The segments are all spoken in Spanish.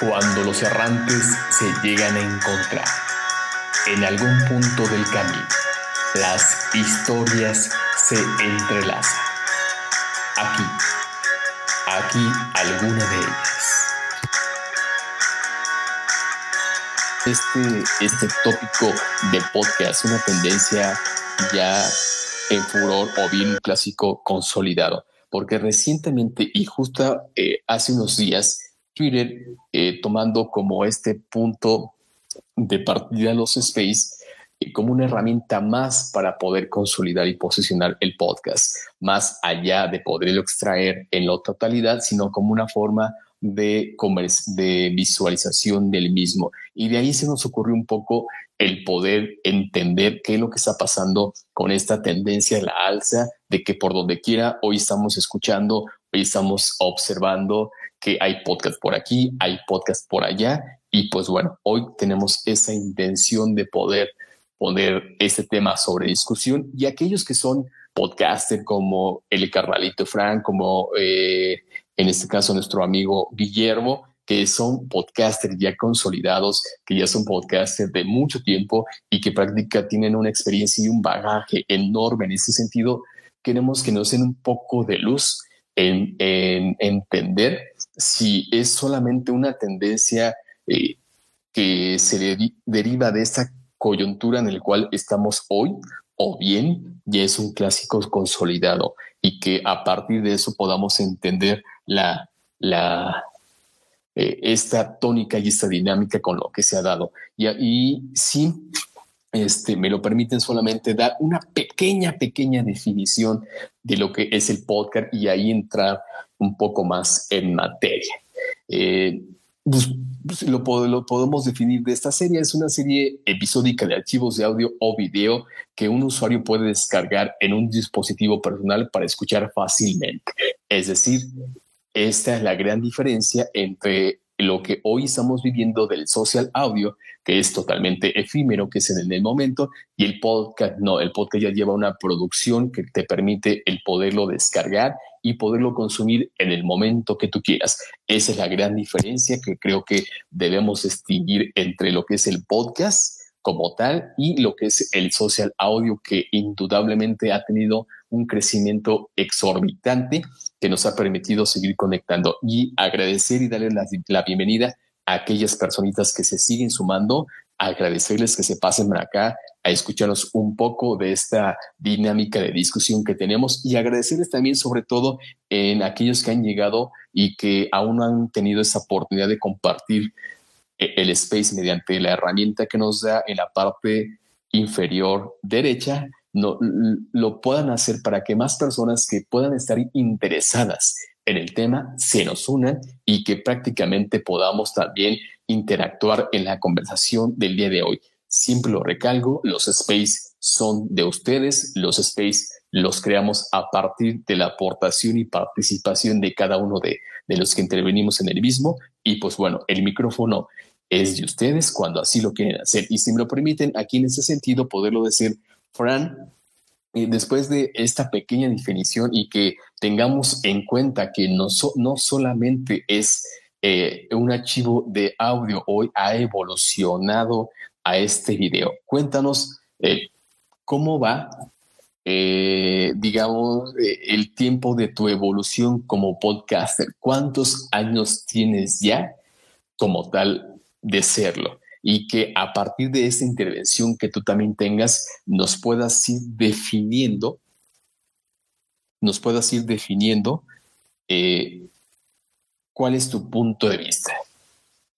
Cuando los errantes se llegan a encontrar en algún punto del camino, las historias se entrelazan. Aquí, aquí alguna de ellas. Este, este tópico de podcast, una tendencia ya en furor o bien un clásico consolidado, porque recientemente y justo eh, hace unos días Twitter eh, tomando como este punto de partida los space eh, como una herramienta más para poder consolidar y posicionar el podcast, más allá de poderlo extraer en la totalidad, sino como una forma de, de visualización del mismo. Y de ahí se nos ocurrió un poco el poder entender qué es lo que está pasando con esta tendencia de la alza, de que por donde quiera hoy estamos escuchando, hoy estamos observando que hay podcast por aquí, hay podcast por allá. Y pues bueno, hoy tenemos esa intención de poder poner este tema sobre discusión y aquellos que son podcasters como el Carnalito Frank, como eh, en este caso nuestro amigo Guillermo, que son podcasters ya consolidados, que ya son podcasters de mucho tiempo y que prácticamente tienen una experiencia y un bagaje enorme en ese sentido, queremos que nos den un poco de luz en, en entender si es solamente una tendencia eh, que se deriva de esta coyuntura en el cual estamos hoy o bien ya es un clásico consolidado y que a partir de eso podamos entender la, la, eh, esta tónica y esta dinámica con lo que se ha dado. Y, y sí, este, me lo permiten solamente dar una pequeña, pequeña definición de lo que es el podcast y ahí entrar un poco más en materia. Eh, pues, lo, lo, podemos definir de esta serie. Es una serie episódica de archivos de audio o video que un usuario puede descargar en un dispositivo personal para escuchar fácilmente. Es decir, esta es la gran diferencia entre lo que hoy estamos viviendo del social audio, que es totalmente efímero, que es en el momento, y el podcast no, el podcast ya lleva una producción que te permite el poderlo descargar y poderlo consumir en el momento que tú quieras. Esa es la gran diferencia que creo que debemos distinguir entre lo que es el podcast como tal y lo que es el social audio que indudablemente ha tenido un crecimiento exorbitante que nos ha permitido seguir conectando. Y agradecer y darle la, bienvenida a aquellas personitas que se siguen sumando, agradecerles que se pasen por acá a escucharnos un poco de esta dinámica de discusión que tenemos y agradecerles también sobre todo en aquellos que han llegado y que aún no han tenido esa oportunidad de compartir eh, el space mediante la herramienta que nos da en la parte inferior derecha no, lo puedan hacer para que más personas que puedan estar interesadas en el tema se nos unan y que prácticamente podamos también interactuar en la conversación del día de hoy. Siempre lo recalco, los space son de ustedes, los space los creamos a partir de la aportación y participación de cada uno de, de los que intervenimos en el mismo. Y pues bueno, el micrófono es de ustedes cuando así lo quieren hacer. Y si me lo permiten, aquí en ese sentido, poderlo decir Fran, eh, después de esta pequeña definición y que tengamos en cuenta que no, no solamente es eh, un archivo de audio, hoy ha evolucionado a este video. Cuéntanos eh, cómo va, digamos, el tiempo de tu evolución como podcaster. ¿Cuántos años tienes ya como tal de serlo? Y que a partir de esta intervención que tú también tengas, nos puedas ir definiendo, nos puedas ir definiendo eh, cuál es tu punto de vista.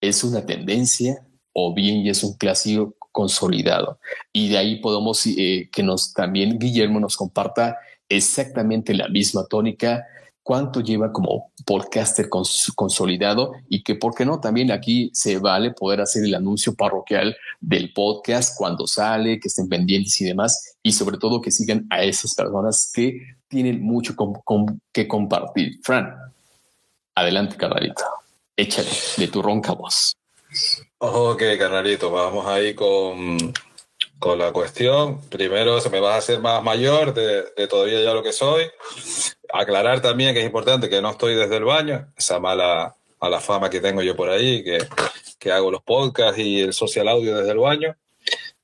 ¿Es una tendencia o bien ya es un clásico consolidado? Y de ahí podemos eh, que nos también Guillermo nos comparta exactamente la misma tónica cuánto lleva como podcaster consolidado y que, ¿por qué no? También aquí se vale poder hacer el anuncio parroquial del podcast cuando sale, que estén pendientes y demás, y sobre todo que sigan a esas personas que tienen mucho que compartir. Fran, adelante, carnalito. Échale de tu ronca voz. Ok, carnalito, vamos ahí con con la cuestión. Primero, se me va a hacer más mayor de, de, todavía ya lo que soy. Aclarar también que es importante que no estoy desde el baño, esa mala, mala fama que tengo yo por ahí, que, que hago los podcasts y el social audio desde el baño.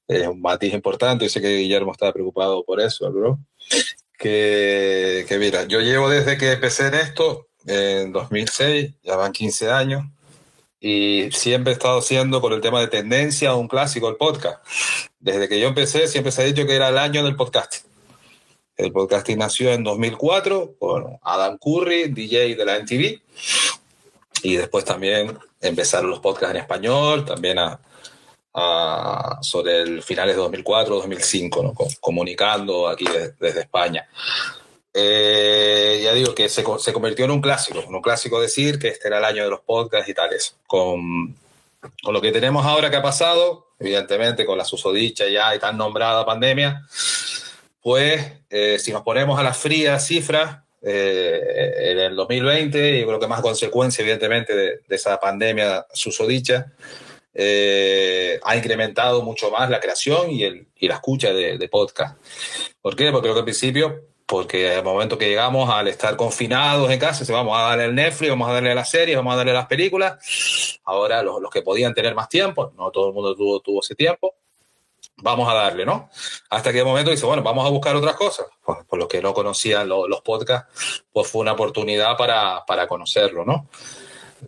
Es un matiz importante, y sé que Guillermo está preocupado por eso, ¿no? Que, que mira, yo llevo desde que empecé en esto, en 2006, ya van 15 años, y siempre he estado haciendo por el tema de tendencia un clásico el podcast. Desde que yo empecé siempre se ha dicho que era el año del podcasting. El podcasting nació en 2004 con Adam Curry, DJ de la MTV, y después también empezaron los podcasts en español, también a, a sobre el finales de 2004, 2005, ¿no? comunicando aquí de, desde España. Eh, ya digo que se, se, convirtió en un clásico, un clásico decir que este era el año de los podcasts y tales. Con, con lo que tenemos ahora que ha pasado, evidentemente con la susodicha ya y tan nombrada pandemia, pues eh, si nos ponemos a las frías cifras, eh, en el 2020, yo creo que más consecuencia evidentemente de, esa pandemia susodicha, eh, ha incrementado mucho más la creación y, el, y la escucha de, de podcast. ¿Por qué? Porque creo que al principio porque al momento que llegamos al estar confinados en casa, vamos a darle el Netflix, vamos a darle las series, vamos a darle las películas. Ahora los, los que podían tener más tiempo, no todo el mundo tuvo, tuvo ese tiempo, vamos a darle, ¿no? Hasta que de momento dice, bueno, vamos a buscar otras cosas. Pues, por los que no conocían lo, los podcasts, pues fue una oportunidad para, para conocerlo, ¿no?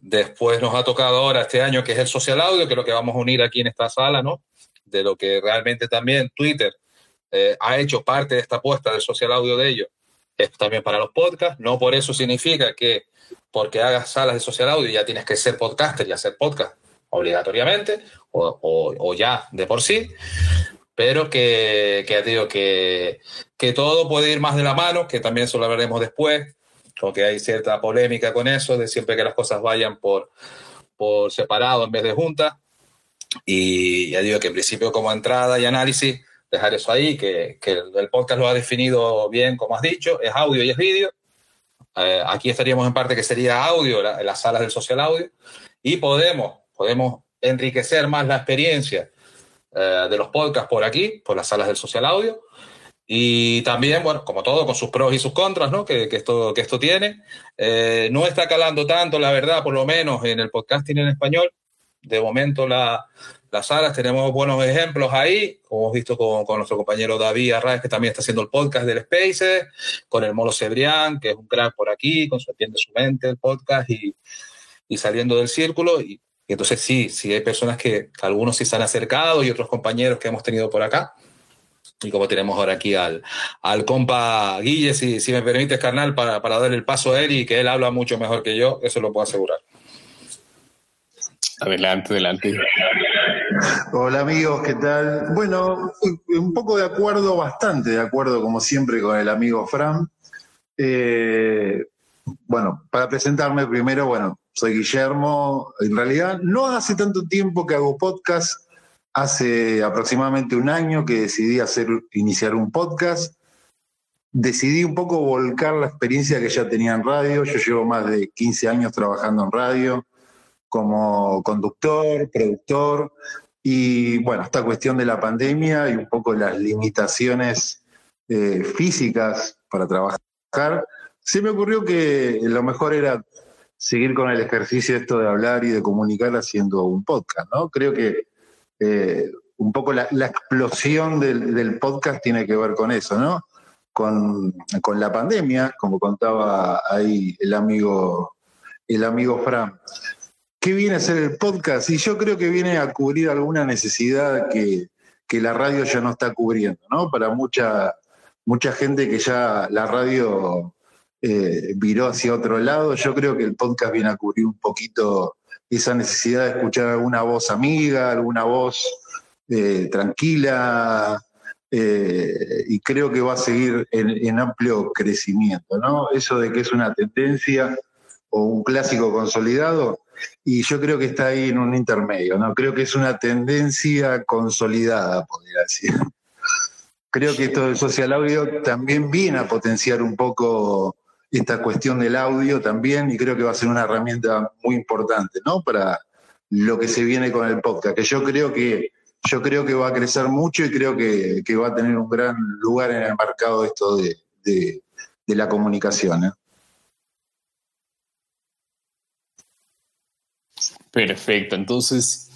Después nos ha tocado ahora este año que es el social audio, que es lo que vamos a unir aquí en esta sala, ¿no? De lo que realmente también Twitter eh, ha hecho parte de esta apuesta del social audio de ellos, es también para los podcasts. No por eso significa que porque hagas salas de social audio ya tienes que ser podcaster y hacer podcast obligatoriamente o, o, o ya de por sí, pero que, que digo que, que todo puede ir más de la mano, que también eso lo veremos después, porque hay cierta polémica con eso, de siempre que las cosas vayan por, por separado en vez de juntas. Y ya digo que en principio como entrada y análisis dejar eso ahí, que, que el, podcast lo ha definido bien, como has dicho, es audio y es vídeo. Eh, aquí estaríamos en parte que sería audio, la, las salas del social audio, y podemos, podemos enriquecer más la experiencia eh, de los podcasts por aquí, por las salas del social audio, y también, bueno, como todo, con sus pros y sus contras, ¿no? Que, que esto, que esto tiene. Eh, no está calando tanto, la verdad, por lo menos en el podcasting en español. De momento la, las salas, tenemos buenos ejemplos ahí, como hemos visto con, con nuestro compañero David Arraez, que también está haciendo el podcast del Spaces, con el Molo Cebrián, que es un crack por aquí, con su Atiende su mente, el podcast, y, y saliendo del círculo. Y, y, entonces sí, sí hay personas que, algunos sí se han acercado y otros compañeros que hemos tenido por acá. Y como tenemos ahora aquí al, al compa Guille, si, si me permites, carnal, para, para darle el paso a él y que él habla mucho mejor que yo, eso lo puedo asegurar. Adelante, adelante. Hola amigos, ¿qué tal? Bueno, un poco de acuerdo, bastante de acuerdo como siempre con el amigo Fran. Eh, bueno, para presentarme primero, bueno, soy Guillermo. En realidad no hace tanto tiempo que hago podcast, hace aproximadamente un año que decidí hacer, iniciar un podcast. Decidí un poco volcar la experiencia que ya tenía en radio. Yo llevo más de 15 años trabajando en radio como conductor, productor, y bueno, esta cuestión de la pandemia y un poco las limitaciones eh, físicas para trabajar, se me ocurrió que lo mejor era seguir con el ejercicio esto de hablar y de comunicar haciendo un podcast, ¿no? Creo que eh, un poco la, la explosión del, del, podcast tiene que ver con eso, ¿no? Con, con, la pandemia, como contaba ahí el amigo, el amigo Fran. ¿Qué viene a ser el podcast? Y yo creo que viene a cubrir alguna necesidad que, que la radio ya no está cubriendo, ¿no? Para mucha, mucha gente que ya la radio eh, viró hacia otro lado, yo creo que el podcast viene a cubrir un poquito esa necesidad de escuchar alguna voz amiga, alguna voz eh, tranquila, eh, y creo que va a seguir en, en, amplio crecimiento, ¿no? Eso de que es una tendencia o un clásico consolidado, y yo creo que está ahí en un intermedio, ¿no? Creo que es una tendencia consolidada, podría decir. Creo que esto del social audio también viene a potenciar un poco esta cuestión del audio también, y creo que va a ser una herramienta muy importante, ¿no? Para lo que se viene con el podcast, que yo creo que yo creo que va a crecer mucho y creo que, va a tener un gran lugar en el mercado esto de, de, la comunicación. ¿eh? Perfecto, entonces,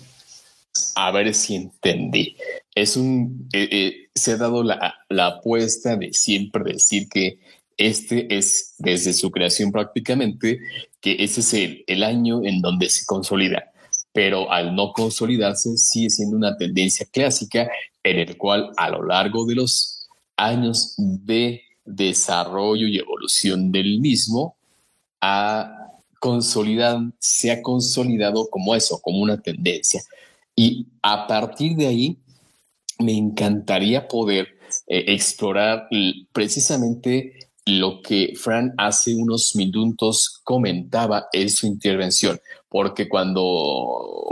a ver si entendí. Es un, eh, eh, se ha dado la, la apuesta de siempre decir que este es desde su creación prácticamente, que ese es el, el año en donde se consolida pero al no consolidarse sigue siendo una tendencia clásica en el cual a lo largo de los años de desarrollo y evolución del mismo ha consolidado, se ha consolidado como eso, como una tendencia. Y a partir de ahí, me encantaría poder eh, explorar precisamente lo que Fran hace unos minutos comentaba en su intervención, porque cuando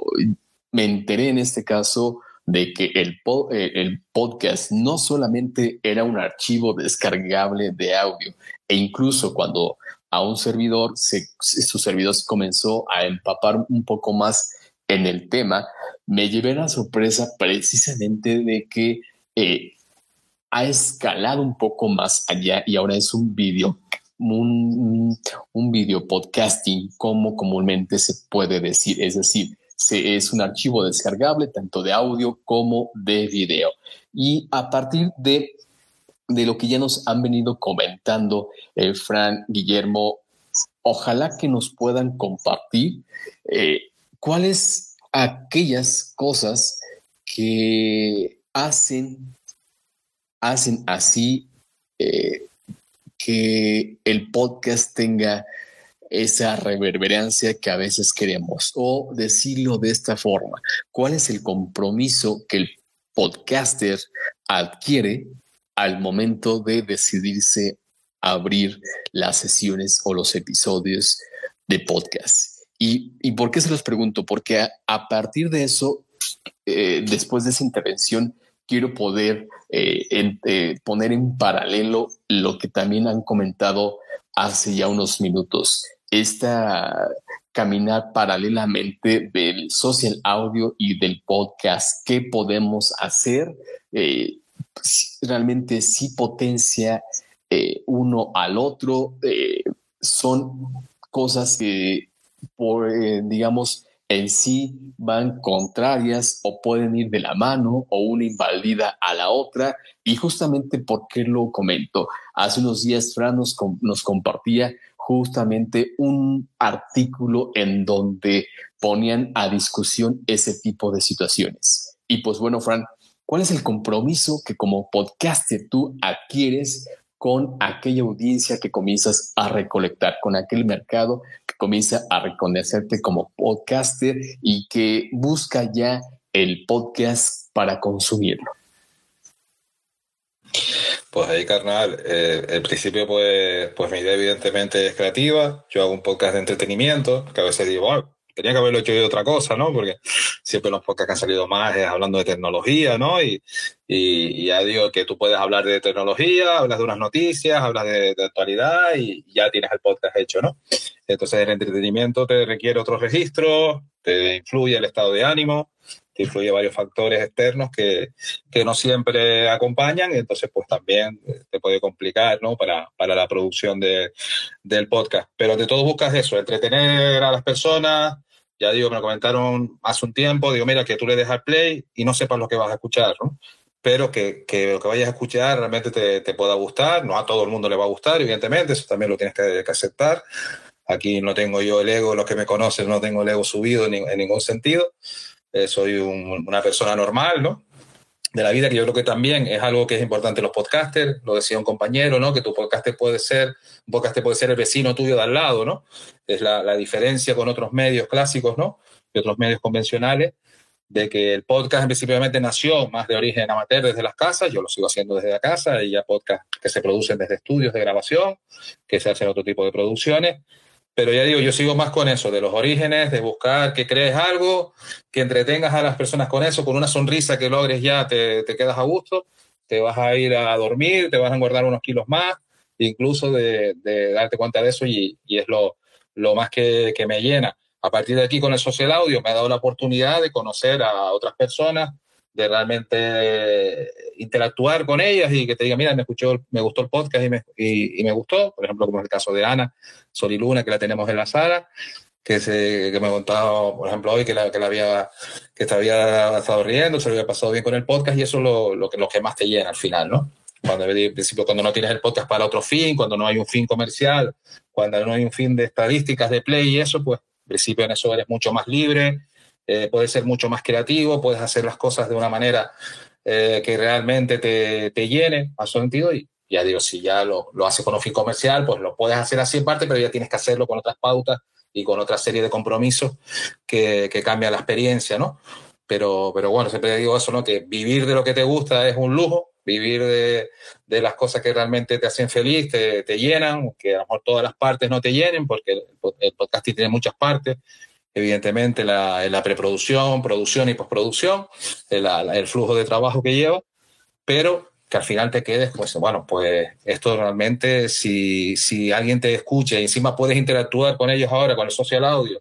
me enteré en este caso de que el, eh, el podcast no solamente era un archivo descargable de audio, e incluso cuando a un servidor, su servidor se comenzó a empapar un poco más en el tema, me llevé la sorpresa precisamente de que eh, ha escalado un poco más allá y ahora es un video, un, un video podcasting, como comúnmente se puede decir. Es decir, se, es un archivo descargable tanto de audio como de video. Y a partir de, de lo que ya nos han venido comentando eh, Fran, Guillermo, ojalá que nos puedan compartir eh, cuáles aquellas cosas que hacen hacen así eh, que el podcast tenga esa reverberancia que a veces queremos. O decirlo de esta forma, ¿cuál es el compromiso que el podcaster adquiere al momento de decidirse abrir las sesiones o los episodios de podcast? ¿Y, por qué se los pregunto? Porque a, partir de eso, eh, después de esa intervención, quiero poder eh, eh, poner en paralelo lo que también han comentado hace ya unos minutos. Esta caminar paralelamente del social audio y del podcast. ¿Qué podemos hacer? realmente sí potencia uno al otro. son cosas que, por, digamos, en sí van contrarias o pueden ir de la mano o una invalida a la otra. Y justamente por qué lo comento. Hace unos días Fran nos, nos compartía justamente un artículo en donde ponían a discusión ese tipo de situaciones. Y pues bueno, Fran, ¿cuál es el compromiso que como podcaster tú adquieres con aquella audiencia que comienzas a recolectar, con aquel mercado que comienza a reconocerte como podcaster y que busca ya el podcast para consumirlo. Pues ahí, carnal, eh, el principio, pues, pues mi idea evidentemente es creativa. Yo hago un podcast de entretenimiento, que a veces digo, tenía que haberlo hecho de otra cosa, ¿no? Porque siempre los podcasts que han salido más es hablando de tecnología, ¿no? Y, y, ya digo que tú puedes hablar de tecnología, hablas de unas noticias, hablas de, actualidad y ya tienes el podcast hecho, ¿no? Entonces el entretenimiento te requiere otros registros, te influye el estado de ánimo, te influye varios factores externos que, que no siempre acompañan, y entonces pues también te puede complicar, ¿no? Para, para la producción de, del podcast. Pero de todo buscas eso, entretener a las personas, ya digo, me lo comentaron hace un tiempo, digo, mira, que tú le dejas play y no sepas lo que vas a escuchar, ¿no? Pero que, que lo que vayas a escuchar realmente te, te, pueda gustar, no a todo el mundo le va a gustar, evidentemente, eso también lo tienes que, aceptar. Aquí no tengo yo el ego, los que me conocen no tengo el ego subido en, en ningún sentido. Eh, soy una persona normal, ¿no? De la vida, que yo creo que también es algo que es importante los podcasters, lo decía un compañero, ¿no? Que tu podcaster puede ser, un podcaster puede ser el vecino tuyo de al lado, ¿no? Es la, la diferencia con otros medios clásicos, ¿no? Y otros medios convencionales, de que el podcast principalmente nació más de origen amateur desde las casas, yo lo sigo haciendo desde la casa, y ya podcast que se producen desde estudios de grabación, que se hacen otro tipo de producciones, pero ya digo, yo sigo más con eso, de los orígenes, de buscar que crees algo, que entretengas a las personas con eso, con una sonrisa que logres ya, te, te quedas a gusto, te vas a ir a dormir, te vas a guardar unos kilos más, incluso de, de darte cuenta de eso y, y es lo, lo más que, que, me llena. A partir de aquí con el social audio me ha dado la oportunidad de conocer a otras personas de realmente interactuar con ellas y que te digan, mira, me escuchó, me gustó el podcast y me, y, me gustó, por ejemplo, como es el caso de Ana Sol y Luna, que la tenemos en la sala, que, se, que me ha contado, por ejemplo, hoy que, la, que, la había, que te había estado riendo, se lo había pasado bien con el podcast y eso es lo, lo, que, lo que más te llena al final, ¿no? Cuando, en principio, cuando no tienes el podcast para otro fin, cuando no hay un fin comercial, cuando no hay un fin de estadísticas, de play y eso, pues en principio en eso eres mucho más libre, eh, puedes ser mucho más creativo, puedes hacer las cosas de una manera eh, que realmente te, te llene a su sentido y ya digo, si ya lo, lo haces con un fin comercial, pues lo puedes hacer así en parte, pero ya tienes que hacerlo con otras pautas y con otra serie de compromisos que, que cambia la experiencia, ¿no? Pero, pero bueno, siempre digo eso, ¿no? Que vivir de lo que te gusta es un lujo, vivir de, de las cosas que realmente te hacen feliz, te, te, llenan, que a lo mejor todas las partes no te llenen, porque el, el tiene muchas partes, evidentemente la, la preproducción, producción y postproducción, el, el flujo de trabajo que lleva, pero que al final te quedes, pues bueno, pues esto realmente, si, si alguien te escucha y encima puedes interactuar con ellos ahora, con el social audio,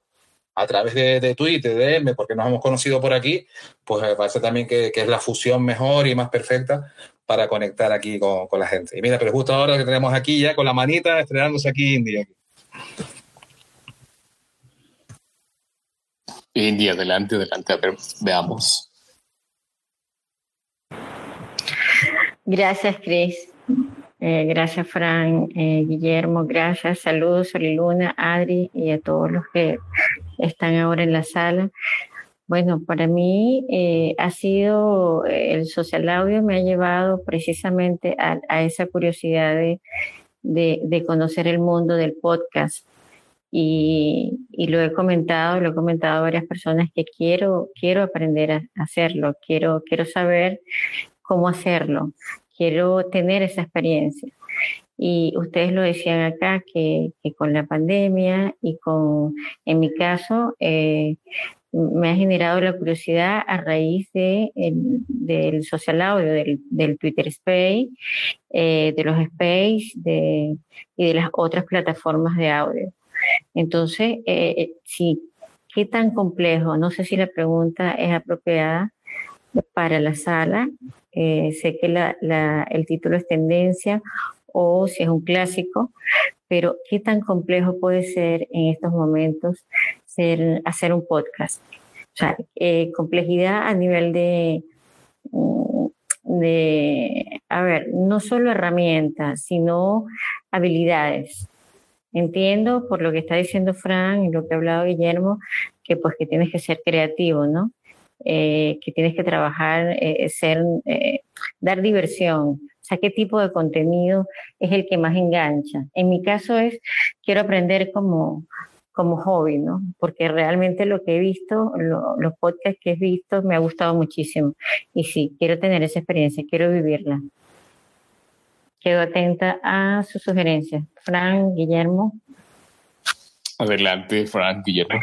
a través de, de Twitter, de M, porque nos hemos conocido por aquí, pues me parece también que, que es la fusión mejor y más perfecta para conectar aquí con, con, la gente. Y mira, pero justo ahora que tenemos aquí ya con la manita estrenándose aquí India. India, adelante, adelante, a ver, veamos. Gracias, Cris. Eh, gracias, Fran, eh, Guillermo, gracias. Saludos a Luna, Adri y a todos los que están ahora en la sala. Bueno, para mí eh, ha sido, el social audio me ha llevado precisamente a, a esa curiosidad de, de, de, conocer el mundo del podcast. Y, y, lo he comentado, lo he comentado a varias personas que quiero, quiero aprender a hacerlo, quiero, quiero saber cómo hacerlo, quiero tener esa experiencia. Y ustedes lo decían acá, que, que con la pandemia y con, en mi caso, eh, me ha generado la curiosidad a raíz de, el, del social audio, del, del Twitter Space, eh, de los Space de, y de las otras plataformas de audio. Entonces, eh, sí, ¿qué tan complejo? No sé si la pregunta es apropiada para la sala. Eh, sé que el título es tendencia o si es un clásico, pero ¿qué tan complejo puede ser en estos momentos hacer un podcast? O sea, eh, complejidad a nivel de, mm, de, a ver, no solo herramientas, sino habilidades. Entiendo por lo que está diciendo Fran y lo que ha hablado Guillermo, que pues que tienes que ser creativo, ¿no? Eh, que tienes que trabajar, eh, ser, eh, dar diversión. O sea, qué tipo de contenido es el que más engancha. En mi caso es, quiero aprender como, como hobby, ¿no? Porque realmente lo que he visto, lo, los podcasts que he visto, me ha gustado muchísimo. Y sí, quiero tener esa experiencia, quiero vivirla. Quedo atenta a sus sugerencias. Fran, Guillermo. Adelante, Fran, Guillermo.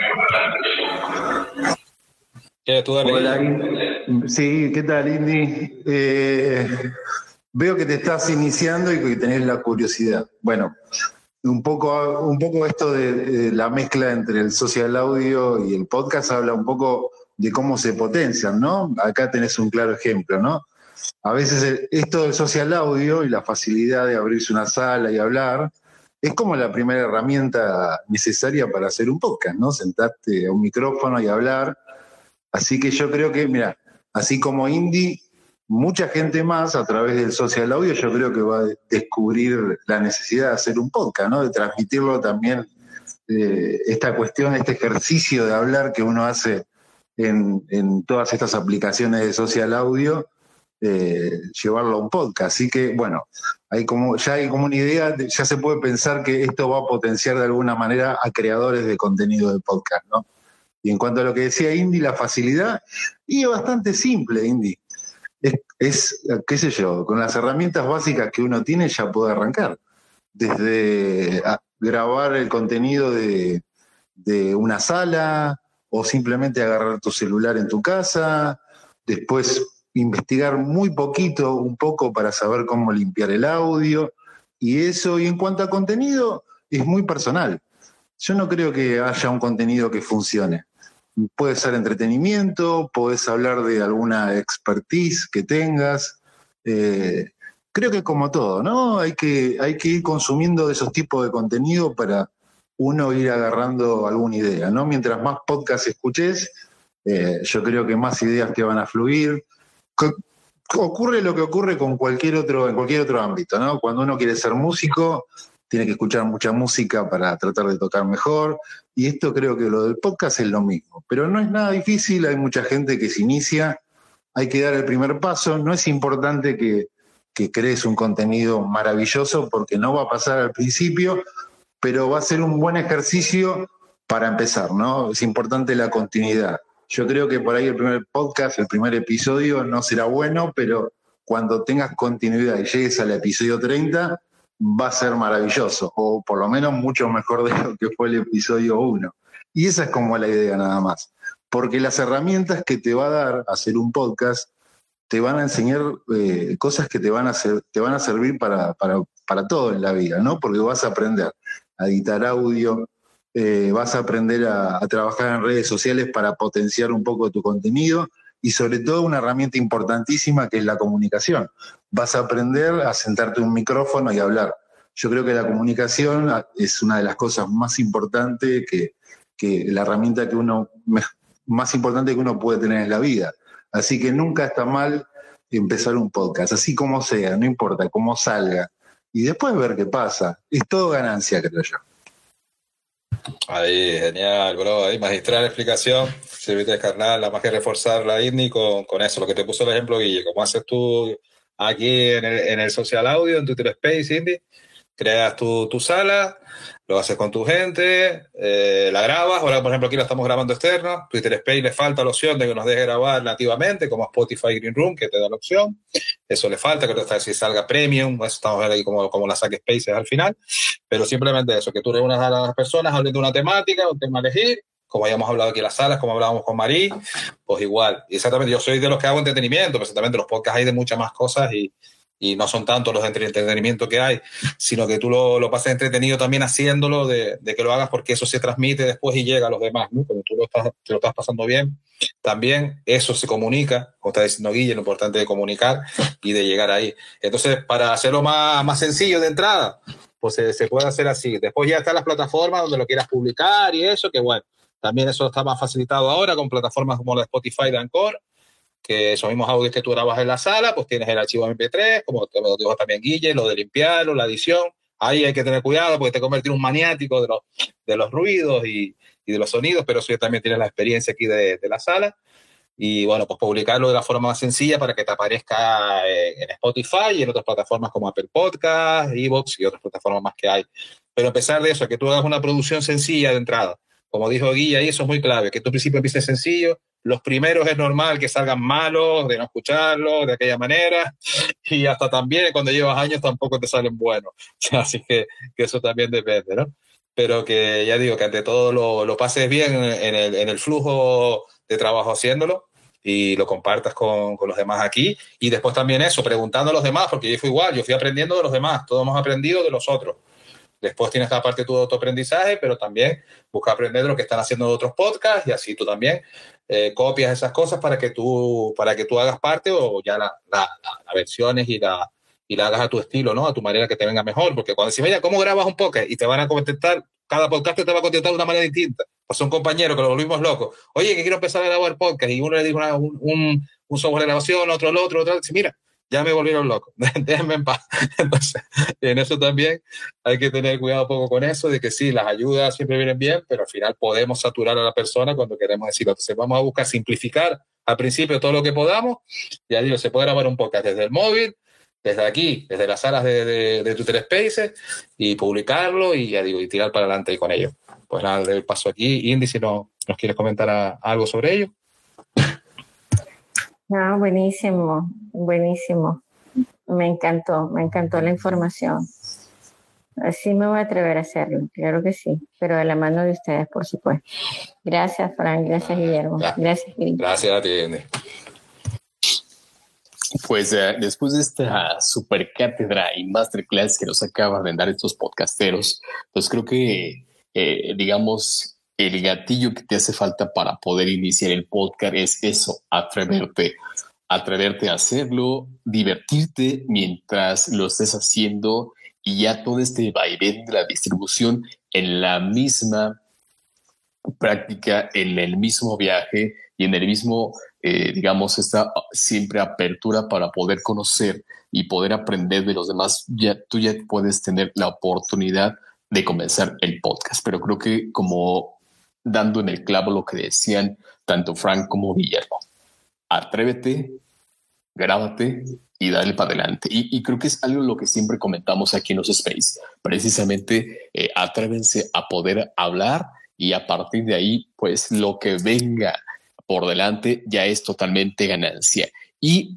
¿Qué, tú dale. Hola, sí, ¿qué tal, Indy? Eh, veo que te estás iniciando y que tenés la curiosidad. Bueno, un poco, un poco esto de, de, la mezcla entre el social audio y el podcast habla un poco de cómo se potencian, ¿no? Acá tenés un claro ejemplo, ¿no? A veces esto del social audio y la facilidad de abrirse una sala y hablar es como la primera herramienta necesaria para hacer un podcast, ¿no? Sentarte a un micrófono y hablar. Así que yo creo que, mira, así como Indie, mucha gente más a través del social audio yo creo que va a descubrir la necesidad de hacer un podcast, ¿no? De transmitirlo también, eh, esta cuestión, este ejercicio de hablar que uno hace en todas estas aplicaciones de social audio, eh, llevarlo a un podcast. Así que, bueno, hay como, ya hay como una idea, de, ya se puede pensar que esto va a potenciar de alguna manera a creadores de contenido de podcast, ¿no? Y en cuanto a lo que decía Indy, la facilidad, y es bastante simple, Indy. Es, qué sé yo, con las herramientas básicas que uno tiene ya puede arrancar. Desde grabar el contenido de una sala o simplemente agarrar tu celular en tu casa, después investigar muy poquito, un poco para saber cómo limpiar el audio y eso. Y en cuanto a contenido, es muy personal. Yo no creo que haya un contenido que funcione. puede ser entretenimiento, puedes hablar de alguna expertise que tengas. Eh, creo que como todo, ¿no? Hay que, hay que ir consumiendo de esos tipos de contenido para uno ir agarrando alguna idea, ¿no? Mientras más podcasts escuches, eh, yo creo que más ideas te van a fluir. Ocurre lo que ocurre con cualquier otro, en cualquier otro ámbito, ¿no? Cuando uno quiere ser músico, tiene que escuchar mucha música para tratar de tocar mejor. Y esto creo que lo del podcast es lo mismo. Pero no es nada difícil, hay mucha gente que se inicia, hay que dar el primer paso. No es importante que, que crees un contenido maravilloso porque no va a pasar al principio, pero va a ser un buen ejercicio para empezar, ¿no? Es importante la continuidad. Yo creo que por ahí el primer podcast, el primer episodio no será bueno, pero cuando tengas continuidad y llegues al episodio 30, va a ser maravilloso, o por lo menos mucho mejor de lo que fue el episodio 1. Y esa es como la idea nada más, porque las herramientas que te va a dar hacer un podcast te van a enseñar eh, cosas que te van a, te van a servir para, para, para, todo en la vida, ¿no? Porque vas a aprender a editar audio, eh, vas a aprender a, trabajar en redes sociales para potenciar un poco tu contenido y sobre todo una herramienta importantísima que es la comunicación. Vas a aprender a sentarte un micrófono y hablar. Yo creo que la comunicación es una de las cosas más importantes que, que la herramienta que uno más importante que uno puede tener en la vida. Así que nunca está mal empezar un podcast, así como sea, no importa cómo salga. Y después ver qué pasa. Es todo ganancia, creo yo. Ahí, genial, bro. Ahí, magistral explicación. Servite carnal, la más que reforzar la INNI con, con eso, lo que te puso el ejemplo, Guille. Como haces tú aquí en el, en el social audio, en Twitter Space, Indy, creas tu, tu sala, lo haces con tu gente, eh, la grabas. Ahora, por ejemplo, aquí la estamos grabando externo. Twitter Space le falta la opción de que nos deje grabar nativamente, como Spotify Green Room, que te da la opción. Eso le falta, que si salga premium. Eso estamos viendo ahí como, como la saque Spaces al final. Pero simplemente eso, que tú reúnas a las personas, hables de una temática, un tema a elegir. Como habíamos hablado aquí en las salas, como hablábamos con Marí, pues igual. Exactamente, yo soy de los que hago entretenimiento, pero exactamente los podcasts hay de muchas más cosas y, y no son tantos los entretenimientos que hay, sino que tú lo, lo pases entretenido también haciéndolo, de, de, que lo hagas porque eso se transmite después y llega a los demás, ¿no? Cuando tú lo estás, pasando bien, también eso se comunica, como está diciendo Guille, lo importante de comunicar y de llegar ahí. Entonces, para hacerlo más, más sencillo de entrada, pues se, se puede hacer así. Después ya están las plataformas donde lo quieras publicar y eso, que bueno, también eso está más facilitado ahora con plataformas como la Spotify de Anchor, que esos mismos audios que tú grabas en la sala, pues tienes el archivo MP3, como te lo dijo también Guille, lo de limpiarlo, la edición. Ahí hay que tener cuidado porque te convertir en un maniático de los, de los ruidos y, y, de los sonidos, pero eso ya también tienes la experiencia aquí de, de, la sala. Y bueno, pues publicarlo de la forma más sencilla para que te aparezca en Spotify y en otras plataformas como Apple Podcast, Evox y otras plataformas más que hay. Pero a pesar de eso, que tú hagas una producción sencilla de entrada, como dijo Guille, ahí eso es muy clave, que al principio empieces sencillo, los primeros es normal que salgan malos, de no escucharlos de aquella manera, y hasta también cuando llevas años tampoco te salen buenos. Así que, que eso también depende, ¿no? Pero que ya digo que ante todo lo, lo pases bien en el, en el, flujo de trabajo haciéndolo y lo compartas con, con, los demás aquí. Y después también eso, preguntando a los demás, porque yo fui igual, yo fui aprendiendo de los demás, todos hemos aprendido de los otros. Después tienes la parte de tu autoaprendizaje, pero también busca aprender de lo que están haciendo otros podcasts y así tú también eh, copias esas cosas para que tú para que tú hagas parte o ya las la, la, versiones y la y la hagas a tu estilo, ¿no? A tu manera que te venga mejor, porque cuando decís, mira, ¿cómo grabas un podcast? Y te van a contestar, cada podcast te va a contestar de una manera distinta. Pues son compañeros que lo volvimos locos. Oye, que quiero empezar a grabar podcast y uno le dijo una, un, un, un, software de grabación, otro el otro, otro, dice, mira, ya me volvieron loco, déjenme en paz. Entonces, en eso también hay que tener cuidado un poco con eso, de que sí, las ayudas siempre vienen bien, pero al final podemos saturar a la persona cuando queremos decirlo. Entonces, vamos a buscar simplificar al principio todo lo que podamos. Ya digo, se puede grabar un podcast desde el móvil, desde aquí, desde las salas de, de, de Twitter Spaces, y publicarlo y ya digo, y tirar para adelante con ello. Pues nada, el paso aquí. Indy, si no, nos quieres comentar a algo sobre ello. No, buenísimo, buenísimo. Me encantó, me encantó la información. Así me voy a atrever a hacerlo, claro que sí, pero de la mano de ustedes, por supuesto. Gracias, Frank, gracias, Guillermo. Gracias, Guillermo. Gracias a ti, Andy. Pues eh, después de esta super cátedra y masterclass que nos acaban de dar estos podcasteros, pues creo que, eh, digamos, el gatillo que te hace falta para poder iniciar el podcast es eso, atreverte, atreverte a hacerlo, divertirte mientras lo estés haciendo y ya todo este vaivén de la distribución en la misma práctica, en el mismo viaje y en el mismo, eh, digamos, esta siempre apertura para poder conocer y poder aprender de los demás, ya tú ya puedes tener la oportunidad de comenzar el podcast. Pero creo que como dando en el clavo lo que decían tanto Frank como Guillermo, atrévete, grábate y dale para adelante. Y, creo que es algo lo que siempre comentamos aquí en los Space. Precisamente eh, atrévense a poder hablar y a partir de ahí, pues lo que venga por delante ya es totalmente ganancia. Y,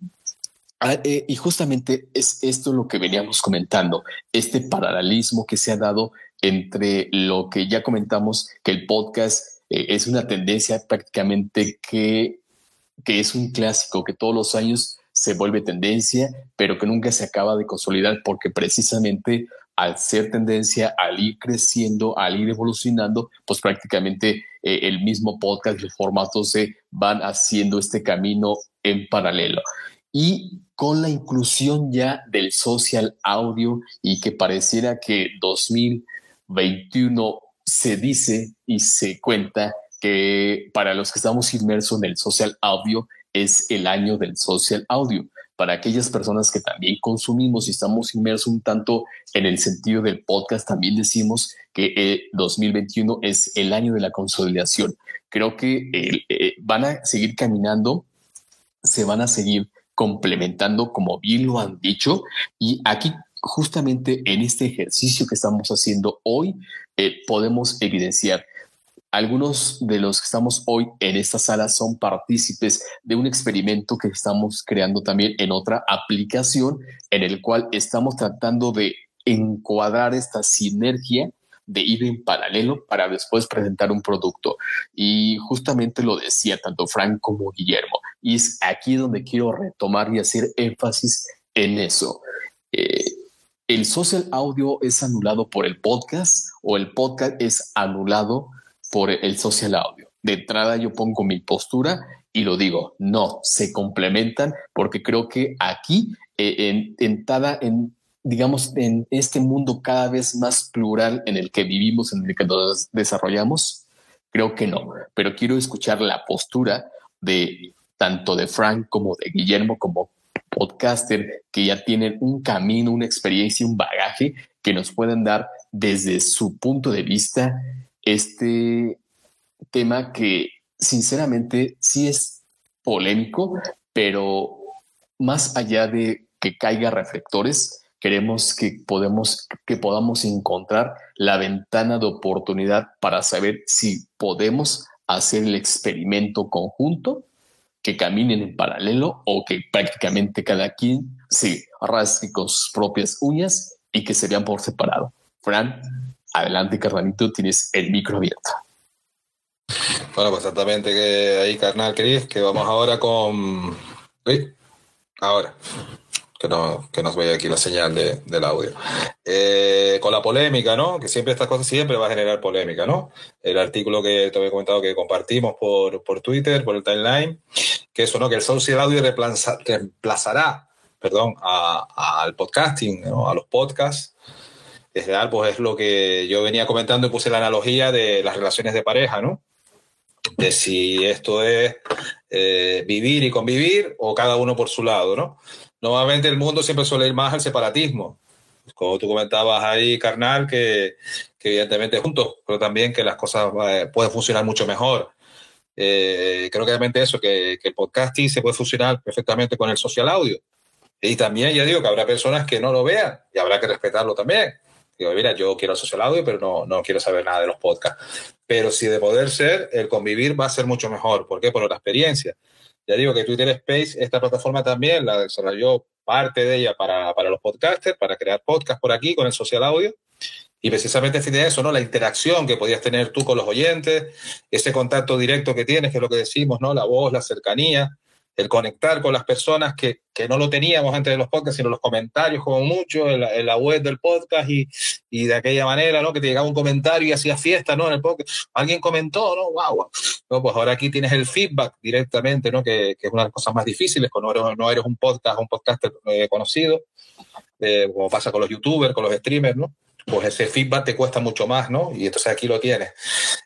ah, eh, y justamente es esto lo que veníamos comentando, este paralelismo que se ha dado entre lo que ya comentamos, que el podcast eh, es una tendencia prácticamente que, que es un clásico, que todos los años se vuelve tendencia, pero que nunca se acaba de consolidar porque precisamente al ser tendencia, al ir creciendo, al ir evolucionando, pues prácticamente eh, el mismo podcast, los formatos se van haciendo este camino en paralelo. Y con la inclusión ya del social audio y que pareciera que 2021 se dice y se cuenta que para los que estamos inmersos en el social audio es el año del social audio. Para aquellas personas que también consumimos y estamos inmersos un tanto en el sentido del podcast, también decimos que 2021 eh, es el año de la consolidación. Creo que eh, van a seguir caminando, se van a seguir complementando, como bien lo han dicho, y aquí justamente en este ejercicio que estamos haciendo hoy, eh, podemos evidenciar algunos de los que estamos hoy en esta sala son partícipes de un experimento que estamos creando también en otra aplicación en el cual estamos tratando de encuadrar esta sinergia de ir en paralelo para después presentar un producto. Y justamente lo decía tanto Frank como Guillermo. Y es aquí donde quiero retomar y hacer énfasis en eso. Eh, ¿El social audio es anulado por el podcast o el podcast es anulado por el social audio. De entrada yo pongo mi postura y lo digo, no, se complementan porque creo que aquí, eh, en, en, digamos, en este mundo cada vez más plural en el que vivimos, en el que nos desarrollamos, creo que no, pero quiero escuchar la postura de tanto de Frank como de Guillermo como podcaster que ya tienen un camino, una experiencia, un bagaje que nos pueden dar desde su punto de vista este tema que sinceramente sí es polémico, pero más allá de que caiga reflectores, queremos que, podemos, que podamos encontrar la ventana de oportunidad para saber si podemos hacer el experimento conjunto, que caminen en paralelo o que prácticamente cada quien se rasgue con sus propias uñas y que se vean por separado. Fran, Adelante, carnalito, tienes el micro abierto. Bueno, pues exactamente que ahí, carnal, Cris, que vamos ahora con. ¿Sí? Ahora. Que, no, que nos vaya aquí la señal de, del audio. Eh, con la polémica, ¿no? Que siempre estas cosas siempre va a generar polémica, ¿no? El artículo que te había comentado que compartimos por, por Twitter, por el timeline, que eso, ¿no? Que el social audio reemplazará, perdón, al podcasting, ¿no? A los podcasts desde pues es lo que yo venía comentando y puse la analogía de las relaciones de pareja, ¿no? De si esto es eh, vivir y convivir o cada uno por su lado, ¿no? Normalmente el mundo siempre suele ir más al separatismo. Como tú comentabas ahí, carnal, que, evidentemente juntos, pero también que las cosas eh, pueden funcionar mucho mejor. Eh, creo que realmente eso, que, que el podcasting se puede funcionar perfectamente con el social audio. Y también, ya digo, que habrá personas que no lo vean y habrá que respetarlo también. Digo, mira, yo quiero social audio, pero no, no quiero saber nada de los podcasts. Pero si de poder ser, el convivir va a ser mucho mejor. ¿Por qué? Por la experiencia. Ya digo que Twitter Space, esta plataforma también la desarrolló parte de ella para, para los podcasters, para crear podcasts por aquí con el social audio. Y precisamente tiene eso, ¿no? La interacción que podías tener tú con los oyentes, ese contacto directo que tienes, que es lo que decimos, ¿no? La voz, la cercanía. El conectar con las personas que, que, no lo teníamos antes de los podcasts, sino los comentarios como mucho en la, en web del podcast y, y, de aquella manera, ¿no? Que te llegaba un comentario y hacías fiesta, ¿no? En el podcast. Alguien comentó, ¿no? Wow, No, pues ahora aquí tienes el feedback directamente, ¿no? Que, que es una de las cosas más difíciles cuando no eres, no eres un podcast, un podcaster eh, conocido, eh, como pasa con los youtubers, con los streamers, ¿no? Pues ese feedback te cuesta mucho más, ¿no? Y entonces aquí lo tienes.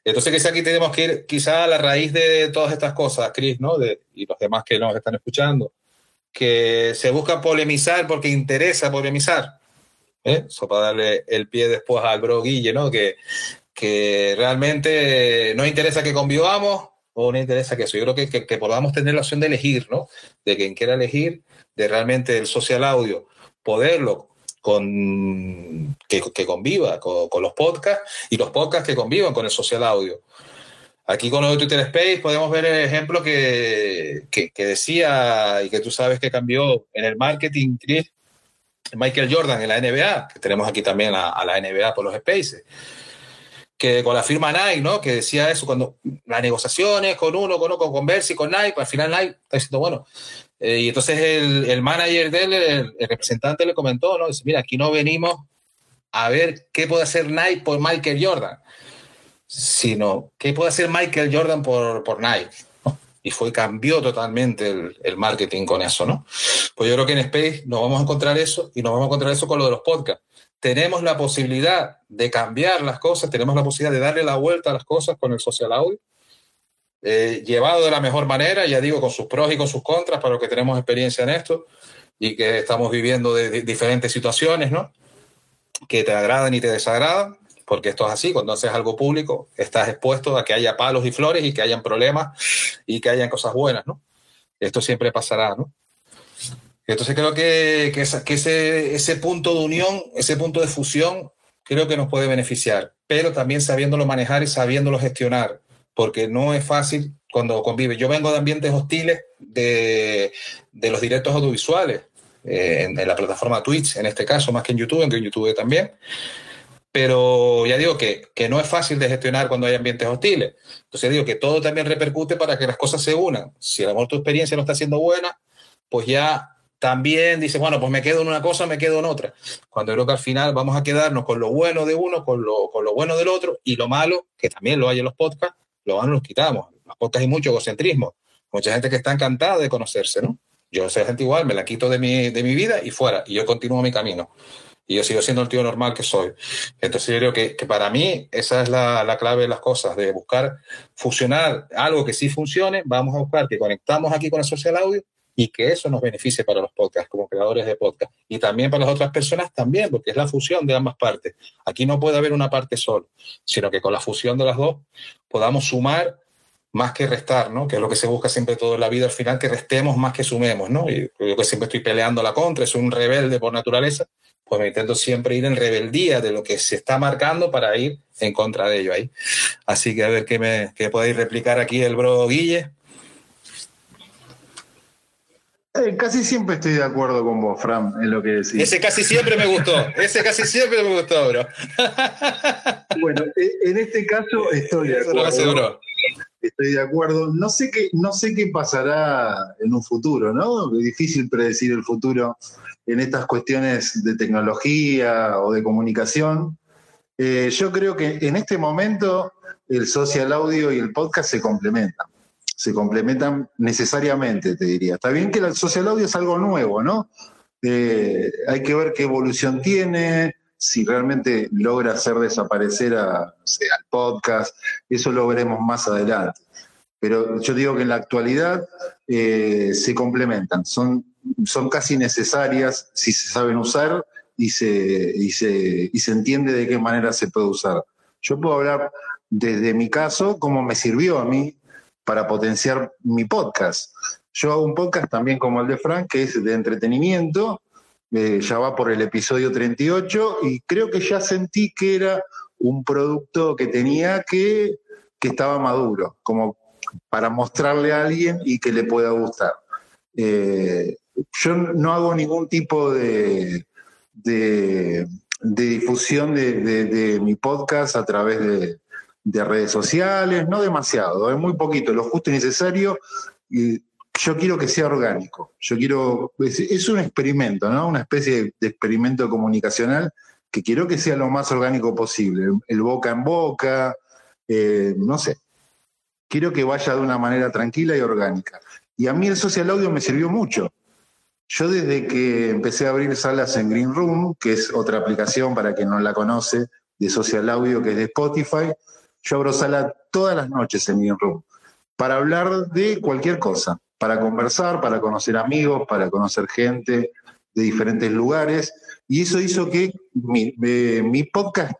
Entonces quizá aquí tenemos que ir quizá a la raíz de todas estas cosas, Chris, ¿no? De, y los demás que nos están escuchando, que se busca polemizar porque interesa polemizar. ¿eh? Eso para darle el pie después al bro Guille, ¿no? Que, que realmente no interesa que convivamos o no interesa que eso. Yo creo que, que, que podamos tener la opción de elegir, ¿no? De quien quiera elegir, de realmente el social audio, poderlo con, que, conviva con, los podcasts y los podcasts que convivan con el social audio. Aquí con los Twitter Space podemos ver el ejemplo que, que, decía y que tú sabes que cambió en el marketing Michael Jordan en la NBA, que tenemos aquí también a, a la NBA por los Spaces que con la firma Nike, ¿no? Que decía eso, cuando las negociaciones con uno, con uno, con Converse y con Nike, al final Nike está diciendo, bueno, eh, y entonces el, el, manager de él, el, representante le comentó, ¿no? Dice, mira, aquí no venimos a ver qué puede hacer Nike por Michael Jordan, sino qué puede hacer Michael Jordan por, por Nike. Y fue, cambió totalmente el, el, marketing con eso, ¿no? Pues yo creo que en Space nos vamos a encontrar eso y nos vamos a encontrar eso con lo de los podcasts. Tenemos la posibilidad de cambiar las cosas, tenemos la posibilidad de darle la vuelta a las cosas con el social audio eh, llevado de la mejor manera, ya digo, con sus pros y con sus contras, para los que tenemos experiencia en esto y que estamos viviendo de, diferentes situaciones, ¿no? Que te agradan y te desagradan, porque esto es así, cuando haces algo público, estás expuesto a que haya palos y flores y que hayan problemas y que hayan cosas buenas, ¿no? Esto siempre pasará, ¿no? Entonces creo que, que ese, ese punto de unión, ese punto de fusión, creo que nos puede beneficiar, pero también sabiéndolo manejar y sabiéndolo gestionar porque no es fácil cuando convive. Yo vengo de ambientes hostiles de, de los directos audiovisuales, eh, en, en, la plataforma Twitch, en este caso, más que en YouTube, aunque en YouTube también. Pero ya digo que, que no es fácil de gestionar cuando hay ambientes hostiles. Entonces digo que todo también repercute para que las cosas se unan. Si a lo mejor tu experiencia no está siendo buena, pues ya también dices, bueno, pues me quedo en una cosa, me quedo en otra. Cuando creo que al final vamos a quedarnos con lo bueno de uno, con lo, con lo bueno del otro y lo malo, que también lo hay en los podcasts, lo van, los quitamos. Los podcasts hay mucho egocentrismo. Mucha gente que está encantada de conocerse, ¿no? Yo soy gente igual, me la quito de mi, de mi vida y fuera, y yo continúo mi camino. Y yo sigo siendo el tío normal que soy. Entonces yo creo que, que para mí esa es la, la, clave de las cosas, de buscar fusionar algo que sí funcione, vamos a buscar que conectamos aquí con el social audio y que eso nos beneficie para los podcasts como creadores de podcast y también para las otras personas también, porque es la fusión de ambas partes. Aquí no puede haber una parte solo, sino que con la fusión de las dos podamos sumar más que restar, ¿no? Que es lo que se busca siempre toda la vida al final, que restemos más que sumemos, ¿no? Y yo que siempre estoy peleando la contra, soy un rebelde por naturaleza, pues me intento siempre ir en rebeldía de lo que se está marcando para ir en contra de ello ahí. Así que a ver qué me qué podéis replicar aquí el bro Guille. Eh, casi siempre estoy de acuerdo con vos, Fran, en lo que decís. Ese casi siempre me gustó, ese casi siempre me gustó, bro. bueno, eh, en este caso estoy de acuerdo. Estoy de acuerdo. No sé qué, no sé qué pasará en un futuro, ¿no? Es difícil predecir el futuro en estas cuestiones de tecnología o de comunicación. Eh, yo creo que en este momento el social audio y el podcast se complementan se complementan necesariamente, te diría. Está bien que el social audio es algo nuevo, ¿no? Eh, hay que ver qué evolución tiene, si realmente logra hacer desaparecer a, al podcast, eso lo veremos más adelante. Pero yo digo que en la actualidad eh, se complementan, son, son casi necesarias si se saben usar y se, y, se, y se entiende de qué manera se puede usar. Yo puedo hablar desde mi caso, cómo me sirvió a mí para potenciar mi podcast. Yo hago un podcast también como el de Frank, que es de entretenimiento, eh, ya va por el episodio 38 y creo que ya sentí que era un producto que tenía que, que estaba maduro, como para mostrarle a alguien y que le pueda gustar. Eh, yo no hago ningún tipo de, de, de difusión de, de, de, mi podcast a través de, de redes sociales, no demasiado, es muy poquito, lo justo y necesario, yo quiero que sea orgánico. Yo quiero, es, un experimento, ¿no? Una especie de experimento comunicacional que quiero que sea lo más orgánico posible. El boca en boca, eh, no sé. Quiero que vaya de una manera tranquila y orgánica. Y a mí el social audio me sirvió mucho. Yo desde que empecé a abrir salas en Green Room, que es otra aplicación para quien no la conoce, de social audio, que es de Spotify, yo abro sala todas las noches en Green Room para hablar de cualquier cosa, para conversar, para conocer amigos, para conocer gente de diferentes lugares. Y eso hizo que mi, eh, mi podcast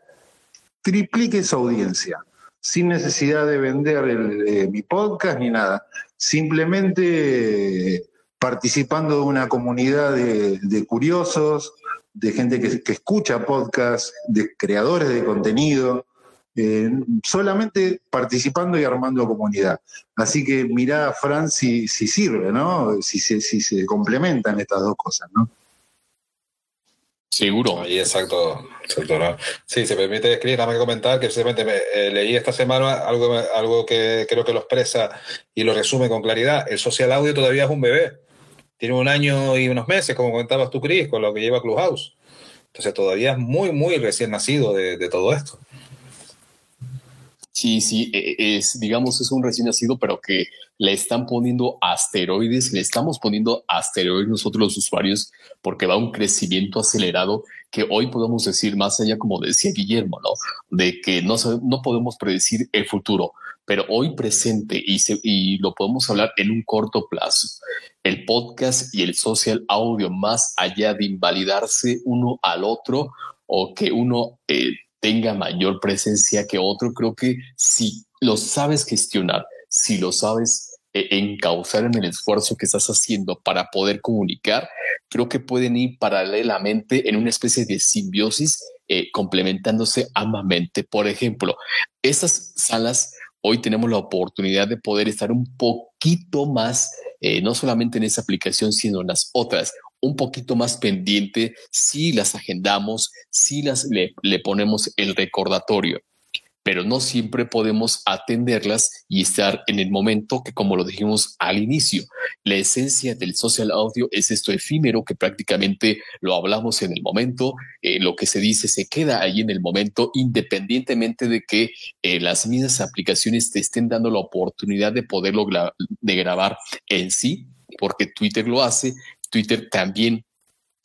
triplique su audiencia, sin necesidad de vender eh, mi podcast ni nada. Simplemente participando de una comunidad de, curiosos, de gente que, escucha podcasts, de creadores de contenido, eh, solamente participando y armando comunidad. Así que mirá, Fran, si, si sirve, ¿no? Si se, si se complementan estas dos cosas, ¿no? Seguro. Ahí, exacto. exacto Sí, se permite escribir, nada más que comentar que precisamente me, eh, leí esta semana algo, algo que creo que lo expresa y lo resume con claridad. El social audio todavía es un bebé tiene un año y unos meses, como comentabas tú, Cris, con lo que lleva Clubhouse. Entonces todavía es muy, muy recién nacido de, todo esto. Sí, sí, e, e, es, digamos, es un recién nacido, pero que le están poniendo asteroides, le estamos poniendo asteroides nosotros los usuarios, porque va un crecimiento acelerado que hoy podemos decir, más allá, como decía Guillermo, ¿no? De que no, no podemos predecir el futuro, pero hoy presente y, y lo podemos hablar en un corto plazo el podcast y el social audio más allá de invalidarse uno al otro o que uno eh, tenga mayor presencia que otro, creo que si lo sabes gestionar, si lo sabes eh, encauzar en el esfuerzo que estás haciendo para poder comunicar, creo que pueden ir paralelamente en una especie de simbiosis eh, complementándose ambamente. Por ejemplo, estas salas hoy tenemos la oportunidad de poder estar un poquito más eh, no solamente en esa aplicación, sino en las otras, un poquito más pendiente si las agendamos, si las le, ponemos el recordatorio pero no siempre podemos atenderlas y estar en el momento que, como lo dijimos al inicio, la esencia del social audio es esto efímero que prácticamente lo hablamos en el momento, eh, lo que se dice se queda ahí en el momento, independientemente de que eh, las mismas aplicaciones te estén dando la oportunidad de poderlo de grabar en sí, porque Twitter lo hace, Twitter también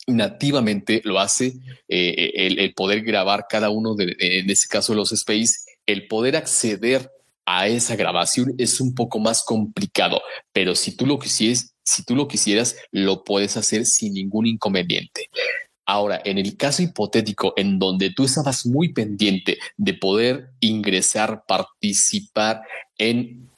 nativamente lo hace, eh, el, poder grabar cada uno de, en este caso los space el poder acceder a esa grabación es un poco más complicado, pero si tú lo quisieras, si tú lo quisieras, lo puedes hacer sin ningún inconveniente. Ahora, en el caso hipotético en donde tú estabas muy pendiente de poder ingresar, participar en,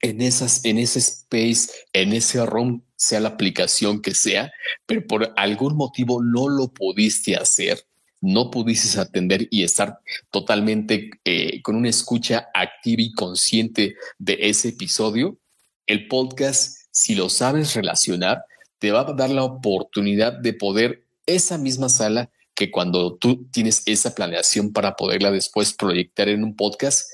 en, esas, en ese space, en ese room, sea la aplicación que sea, pero por algún motivo no lo pudiste hacer, no pudieses atender y estar totalmente eh, con una escucha activa y consciente de ese episodio, el podcast, si lo sabes relacionar, te va a dar la oportunidad de poder esa misma sala que cuando tú tienes esa planeación para poderla después proyectar en un podcast,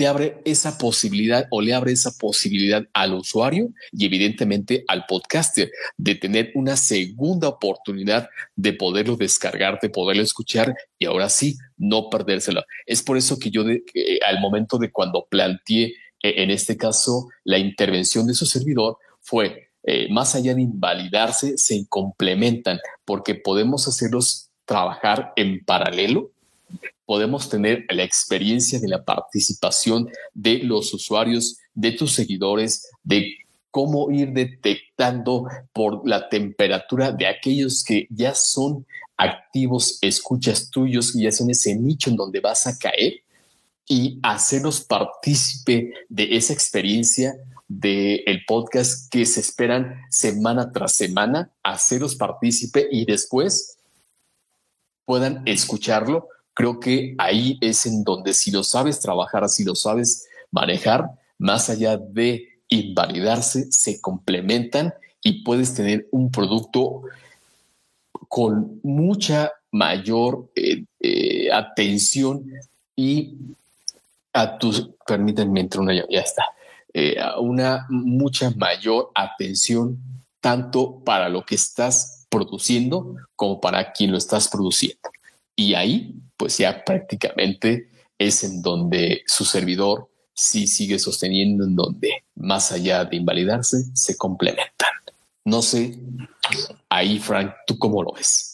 te abre esa posibilidad o le abre esa posibilidad al usuario y evidentemente al podcaster de tener una segunda oportunidad de poderlo descargar, de poderlo escuchar y ahora sí, no perdérselo. Es por eso que yo al momento de cuando planteé eh, en este caso la intervención de su servidor fue eh, más allá de invalidarse, se complementan porque podemos hacerlos trabajar en paralelo podemos tener la experiencia de la participación de los usuarios, de tus seguidores, de cómo ir detectando por la temperatura de aquellos que ya son activos, escuchas tuyos y ya son ese nicho en donde vas a caer y hacerlos partícipe de esa experiencia del el podcast que se esperan semana tras semana, hacerlos partícipe y después puedan escucharlo Creo que ahí es en donde si lo sabes trabajar, si lo sabes manejar, más allá de invalidarse, se complementan y puedes tener un producto con mucha mayor eh, eh, atención y a tus, permítanme entrar una, ya, está, eh, una mucha mayor atención tanto para lo que estás produciendo como para quien lo estás produciendo. Y ahí, pues ya prácticamente es en donde su servidor sí sigue sosteniendo, en donde más allá de invalidarse, se complementan. No sé, ahí Frank, ¿tú cómo lo ves?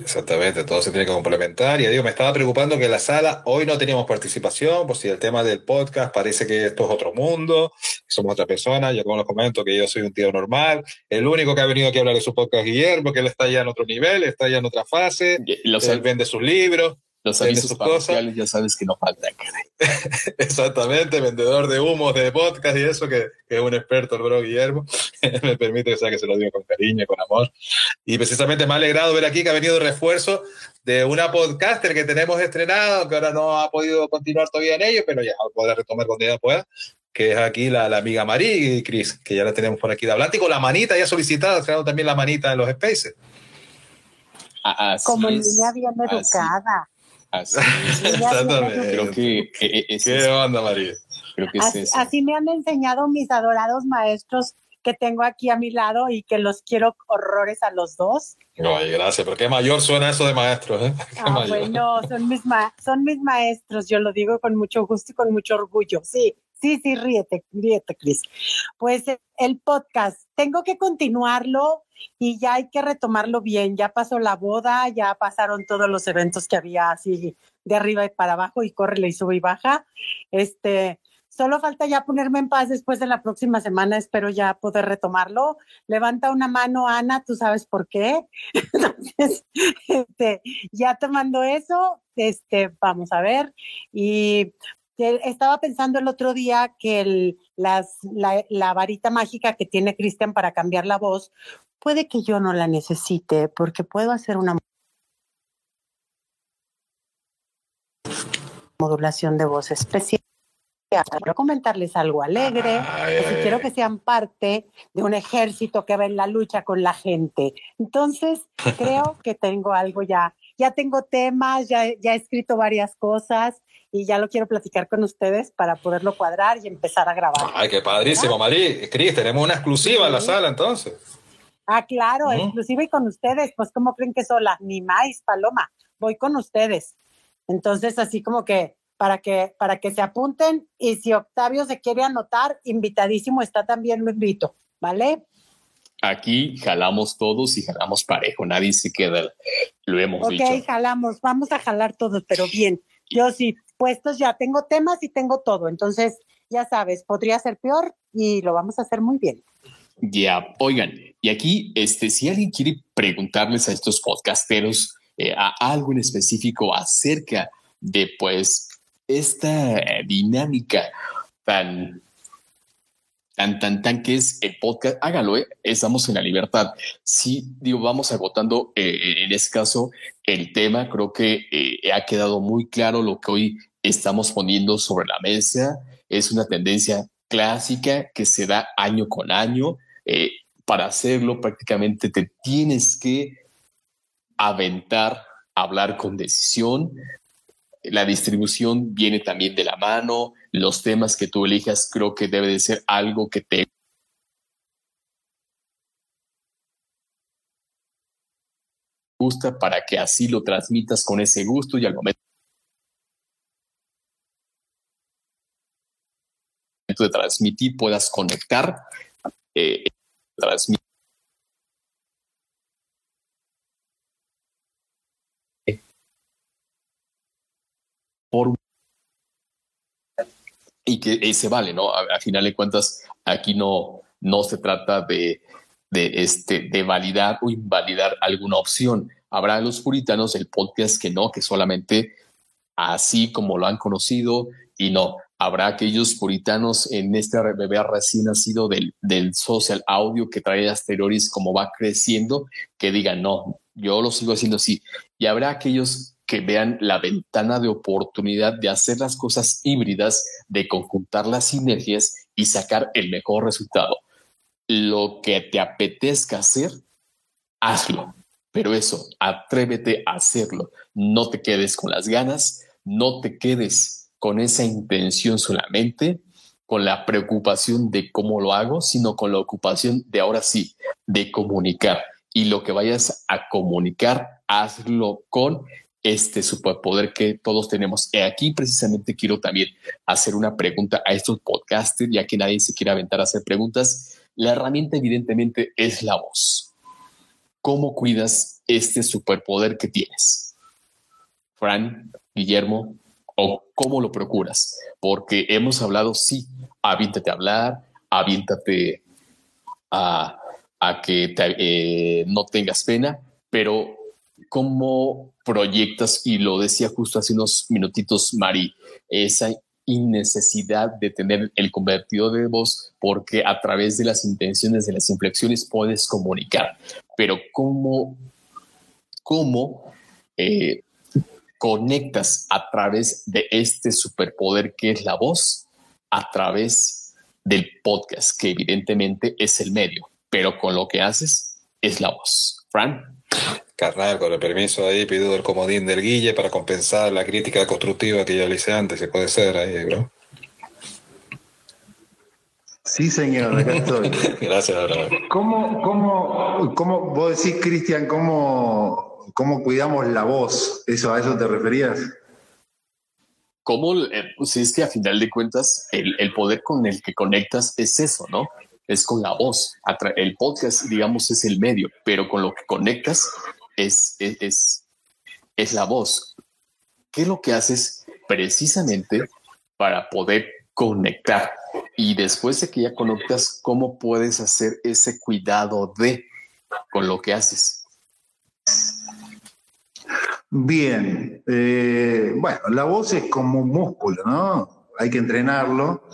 Exactamente, todo se tiene que complementar. Y digo, me estaba preocupando que en la sala hoy no teníamos participación, por si el tema del podcast parece que esto es otro mundo, somos otra persona. Yo como les comento que yo soy un tío normal. El único que ha venido aquí a hablar de su podcast Guillermo, que él está ya en otro nivel, está ya en otra fase. él vende sus libros. Los avisos parroquiales ya sabes que no faltan. Exactamente, vendedor de humos, de podcast y eso, que, es un experto el bro Guillermo. me permite que sea que se lo diga con cariño, con amor. Y precisamente me ha alegrado ver aquí que ha venido refuerzo de una podcaster que tenemos estrenado, que ahora no ha podido continuar todavía en ello, pero ya podrá retomar cuando ya pueda que es aquí la, la amiga Marí, Cris, que ya la tenemos por aquí de hablante, y con la manita ya solicitada, creando también la manita en los spaces. Como niña bien educada. Así Creo que ¿Qué onda, María? Creo que así, me han enseñado mis adorados maestros que tengo aquí a mi lado y que los quiero horrores a los dos. Ay, gracias, pero qué mayor suena eso de maestros, ¿eh? Ah, bueno, son mis, son mis maestros, yo lo digo con mucho gusto y con mucho orgullo, sí. Sí, sí, ríete, ríete, Cris. Pues el podcast, tengo que continuarlo y ya hay que retomarlo bien. Ya pasó la boda, ya pasaron todos los eventos que había así de arriba y para abajo y corre y sube y baja. Este, solo falta ya ponerme en paz después de la próxima semana, espero ya poder retomarlo. Levanta una mano, Ana, tú sabes por qué. Entonces, este, ya tomando eso, este, vamos a ver. Y estaba pensando el otro día que el, las, la, la, varita mágica que tiene Cristian para cambiar la voz, puede que yo no la necesite porque puedo hacer una modulación de voz especial. Quiero comentarles algo alegre, si quiero que sean parte de un ejército que va en la lucha con la gente. Entonces, creo que tengo algo ya, ya tengo temas, ya, ya he escrito varias cosas y ya lo quiero platicar con ustedes para poderlo cuadrar y empezar a grabar. Ay, qué padrísimo, Marí. Cris, tenemos una exclusiva en la sala entonces. Ah, claro, inclusive y con ustedes, pues ¿cómo creen que sola? Ni más, Paloma, voy con ustedes. Entonces, así como que para que para que se apunten y si Octavio se quiere anotar, invitadísimo está también, lo invito, ¿vale? Aquí jalamos todos y jalamos parejo, nadie se queda, lo hemos dicho. Ok, jalamos, vamos a jalar todos, pero bien. Yo sí, puestos ya, tengo temas y tengo todo, entonces ya sabes, podría ser peor y lo vamos a hacer muy bien. Ya, oigan, y aquí, este, si alguien quiere preguntarles a estos podcasteros eh, a algo en específico acerca de, pues, esta dinámica tan, tan, tan, tan que es el podcast, hágalo, eh, estamos en la libertad. Sí, digo, vamos agotando eh, en este caso el tema, creo que ha quedado muy claro lo que hoy estamos poniendo sobre la mesa. Es una tendencia clásica que se da año con año eh, para hacerlo prácticamente te tienes que aventar, hablar con decisión. La distribución viene también de la mano. Los temas que tú elijas creo que debe de ser algo que te gusta para que así lo transmitas con ese gusto y al momento de transmitir puedas conectar eh, transmitir. Por y que se vale, ¿no? A, final de cuentas, aquí no, no se trata de, de, este, de validar o invalidar alguna opción. Habrá los puritanos el podcast que no, que solamente así como lo han conocido y no habrá aquellos puritanos en este bebé recién nacido del, del social audio que trae asteroides como va creciendo, que digan, no, yo lo sigo haciendo así. Y habrá aquellos que vean la ventana de oportunidad de hacer las cosas híbridas, de conjuntar las sinergias y sacar el mejor resultado. Lo que te apetezca hacer, hazlo. Pero eso, atrévete a hacerlo. No te quedes con las ganas, no te quedes con esa intención solamente con la preocupación de cómo lo hago, sino con la ocupación de ahora sí, de comunicar. Y lo que vayas a comunicar, hazlo con este superpoder que todos tenemos. Y aquí precisamente quiero también hacer una pregunta a estos podcasters, ya que nadie se quiere aventar a hacer preguntas. La herramienta evidentemente es la voz. ¿Cómo cuidas este superpoder que tienes? Fran, Guillermo, o cómo lo procuras? Porque hemos hablado, sí, aviéntate a hablar, aviéntate a, que eh, no tengas pena, pero cómo proyectas, y lo decía justo hace unos minutitos, Mari, esa innecesidad de tener el convertido de voz porque a través de las intenciones, de las inflexiones puedes comunicar. Pero cómo, cómo eh, conectas a través de este superpoder que es la voz, a través del podcast, que evidentemente es el medio, pero con lo que haces es la voz. Fran. Carnal, con el permiso ahí, pido el comodín del Guille para compensar la crítica constructiva que ya le hice antes, si puede ser ahí, bro. Sí, señor, acá estoy. Gracias, bro. ¿Cómo, cómo, cómo, vos decís, Cristian, cómo, cómo cuidamos la voz? ¿Eso, ¿A eso te referías? ¿Cómo? Eh, pues es que a final de cuentas, el, el poder con el que conectas es eso, ¿no? es con la voz. El podcast, digamos, es el medio, pero con lo que conectas es, es, es, la voz. ¿Qué es lo que haces precisamente para poder conectar? Y después de que ya conectas, ¿cómo puedes hacer ese cuidado de con lo que haces? Bien, eh, bueno, la voz es como un músculo, ¿no? Hay que entrenarlo.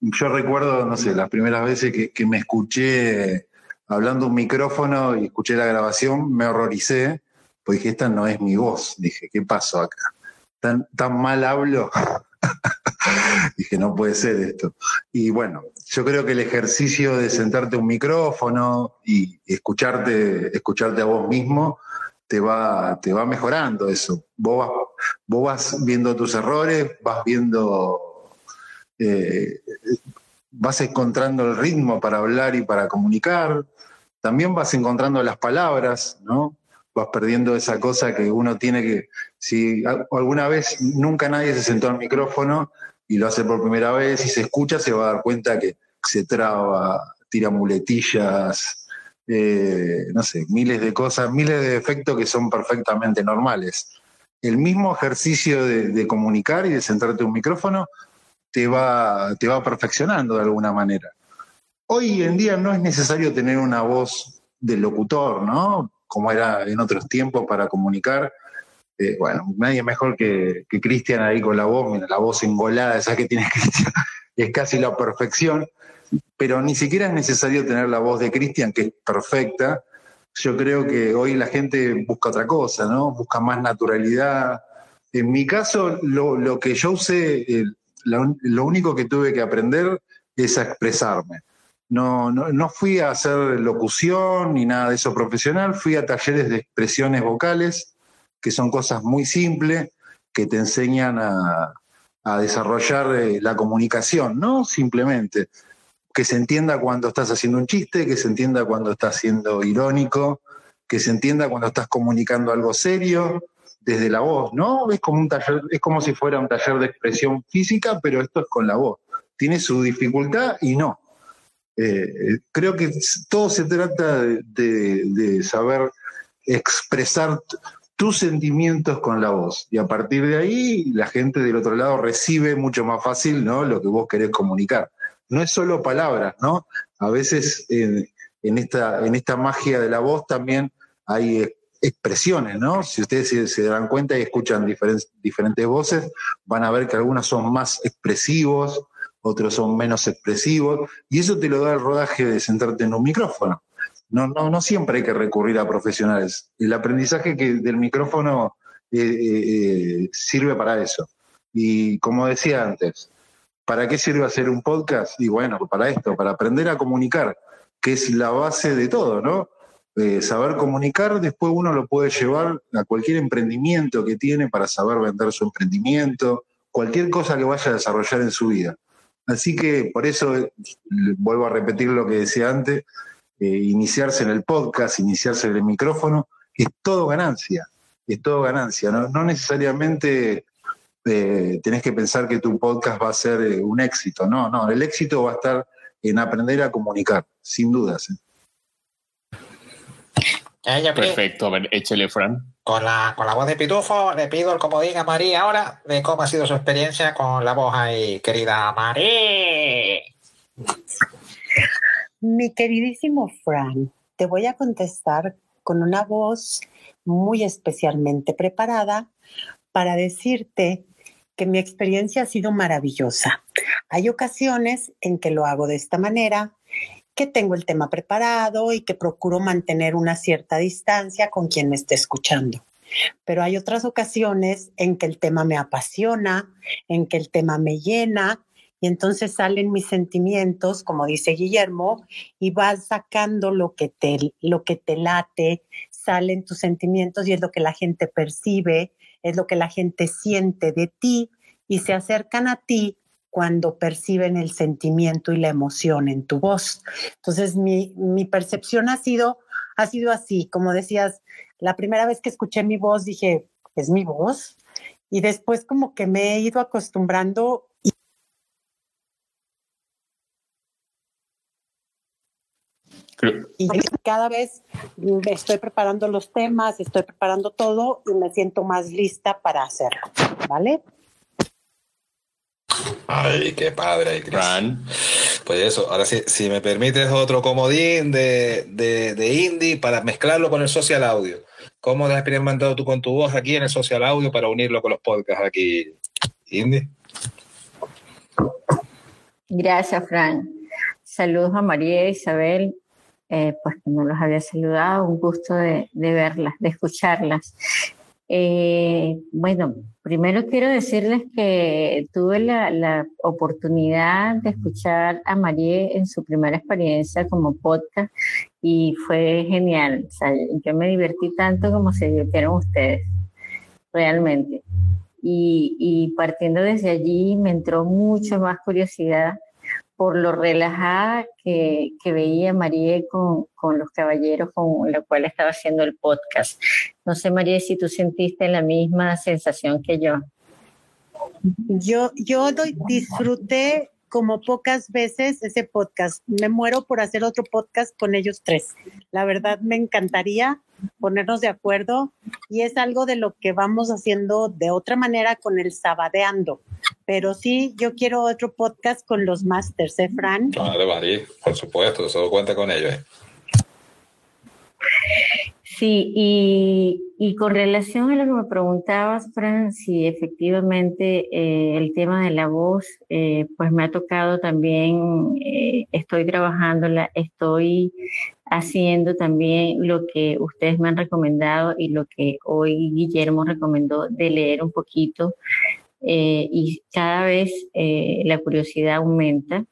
Yo recuerdo, no sé, las primeras veces que, que me escuché hablando un micrófono y escuché la grabación, me horroricé, porque dije, esta no es mi voz. Dije, ¿qué pasó acá? ¿Tan, tan mal hablo? dije, no puede ser esto. Y bueno, yo creo que el ejercicio de sentarte un micrófono y escucharte, escucharte a vos mismo, te va, te va mejorando eso. Vos vas, vos vas viendo tus errores, vas viendo, eh, vas encontrando el ritmo para hablar y para comunicar, también vas encontrando las palabras, ¿no? Vas perdiendo esa cosa que uno tiene que, si alguna vez nunca nadie se sentó al micrófono y lo hace por primera vez y se escucha, se va a dar cuenta que se traba, tira muletillas, eh, no sé, miles de cosas, miles de efectos que son perfectamente normales. El mismo ejercicio de, de comunicar y de sentarte un micrófono te va, te va perfeccionando de alguna manera. Hoy en día no es necesario tener una voz de locutor, ¿no? Como era en otros tiempos para comunicar. Eh, bueno, nadie mejor que, Cristian ahí con la voz, mira, la voz engolada, esa que tiene Cristian, es casi la perfección, pero ni siquiera es necesario tener la voz de Cristian, que es perfecta. Yo creo que hoy la gente busca otra cosa, ¿no? Busca más naturalidad. En mi caso, lo, que yo usé, lo único que tuve que aprender es a expresarme. No, no, no, fui a hacer locución ni nada de eso profesional, fui a talleres de expresiones vocales, que son cosas muy simples, que te enseñan a, desarrollar eh, la comunicación, ¿no? Simplemente que se entienda cuando estás haciendo un chiste, que se entienda cuando estás siendo irónico, que se entienda cuando estás comunicando algo serio desde la voz, ¿no? Es como un taller, es como si fuera un taller de expresión física, pero esto es con la voz. Tiene su dificultad y no eh, creo que todo se trata de, saber expresar tus sentimientos con la voz y a partir de ahí la gente del otro lado recibe mucho más fácil ¿no? lo que vos querés comunicar. No es solo palabras, ¿no? A veces en, esta, en esta magia de la voz también hay expresiones, ¿no? Si ustedes se, dan cuenta y escuchan diferentes, voces, van a ver que algunas son más expresivos, otros son menos expresivos, y eso te lo da el rodaje de sentarte en un micrófono. No, no, no siempre hay que recurrir a profesionales. El aprendizaje del micrófono eh, eh, eh, sirve para eso. Y como decía antes, ¿para qué sirve hacer un podcast? Y bueno, para esto, para aprender a comunicar, que es la base de todo, ¿no? Saber comunicar, después uno lo puede llevar a cualquier emprendimiento que tiene para saber vender su emprendimiento, cualquier cosa que vaya a desarrollar en su vida Así que por eso eh, vuelvo a repetir lo que decía antes, eh, iniciarse en el podcast, iniciarse en el micrófono, es todo ganancia, es todo ganancia. No, necesariamente eh, tenés que pensar que tu podcast va a ser un éxito, no, no, el éxito va a estar en aprender a comunicar, sin dudas. Perfecto, a ver, échale, Fran. Con la, con la voz de Pitufo, le pido el comodín a María ahora de cómo ha sido su experiencia con la voz ahí, querida María. Mi queridísimo Fran, te voy a contestar con una voz muy especialmente preparada para decirte que mi experiencia ha sido maravillosa. Hay ocasiones en que lo hago de esta manera que tengo el tema preparado y que procuro mantener una cierta distancia con quien me esté escuchando. Pero hay otras ocasiones en que el tema me apasiona, en que el tema me llena y entonces salen mis sentimientos, como dice Guillermo, y vas sacando lo que te lo que te late, salen tus sentimientos y es lo que la gente percibe, es lo que la gente siente de ti y se acercan a ti cuando perciben el sentimiento y la emoción en tu voz. Entonces, mi, percepción ha sido, ha sido así, como decías, la primera vez que escuché mi voz dije, es mi voz, y después como que me he ido acostumbrando y Y cada vez estoy preparando los temas, estoy preparando todo y me siento más lista para hacerlo, ¿vale? Ay, qué padre, Pues eso, ahora sí, si me permites otro comodín de, de, indie para mezclarlo con el social audio. ¿Cómo te has experimentado tú con tu voz aquí en el social audio para unirlo con los podcasts aquí, Indie? Gracias, Fran. Saludos a María e Isabel, eh, pues que no los había saludado, un gusto de, de verlas, de escucharlas. Eh, bueno, primero quiero decirles que tuve la, oportunidad de escuchar a María en su primera experiencia como podcast y fue genial. O sea, yo me divertí tanto como se divirtieron ustedes, realmente. Y, y partiendo desde allí me entró mucho más curiosidad por lo relajada que, veía María con, con, los caballeros con los cuales estaba haciendo el podcast. No sé, María, si tú sentiste la misma sensación que yo. Yo, yo disfruté como pocas veces ese podcast. Me muero por hacer otro podcast con ellos tres. La verdad me encantaría ponernos de acuerdo y es algo de lo que vamos haciendo de otra manera con el sabadeando. Pero sí, yo quiero otro podcast con los masters, ¿eh, Fran? Claro, María, por supuesto, solo cuenta con ellos. ¿eh? Sí, y, con relación a lo que me preguntabas, Fran, si efectivamente eh, el tema de la voz, eh, pues me ha tocado también, eh, estoy trabajándola, estoy haciendo también lo que ustedes me han recomendado y lo que hoy Guillermo recomendó de leer un poquito y cada vez la curiosidad aumenta.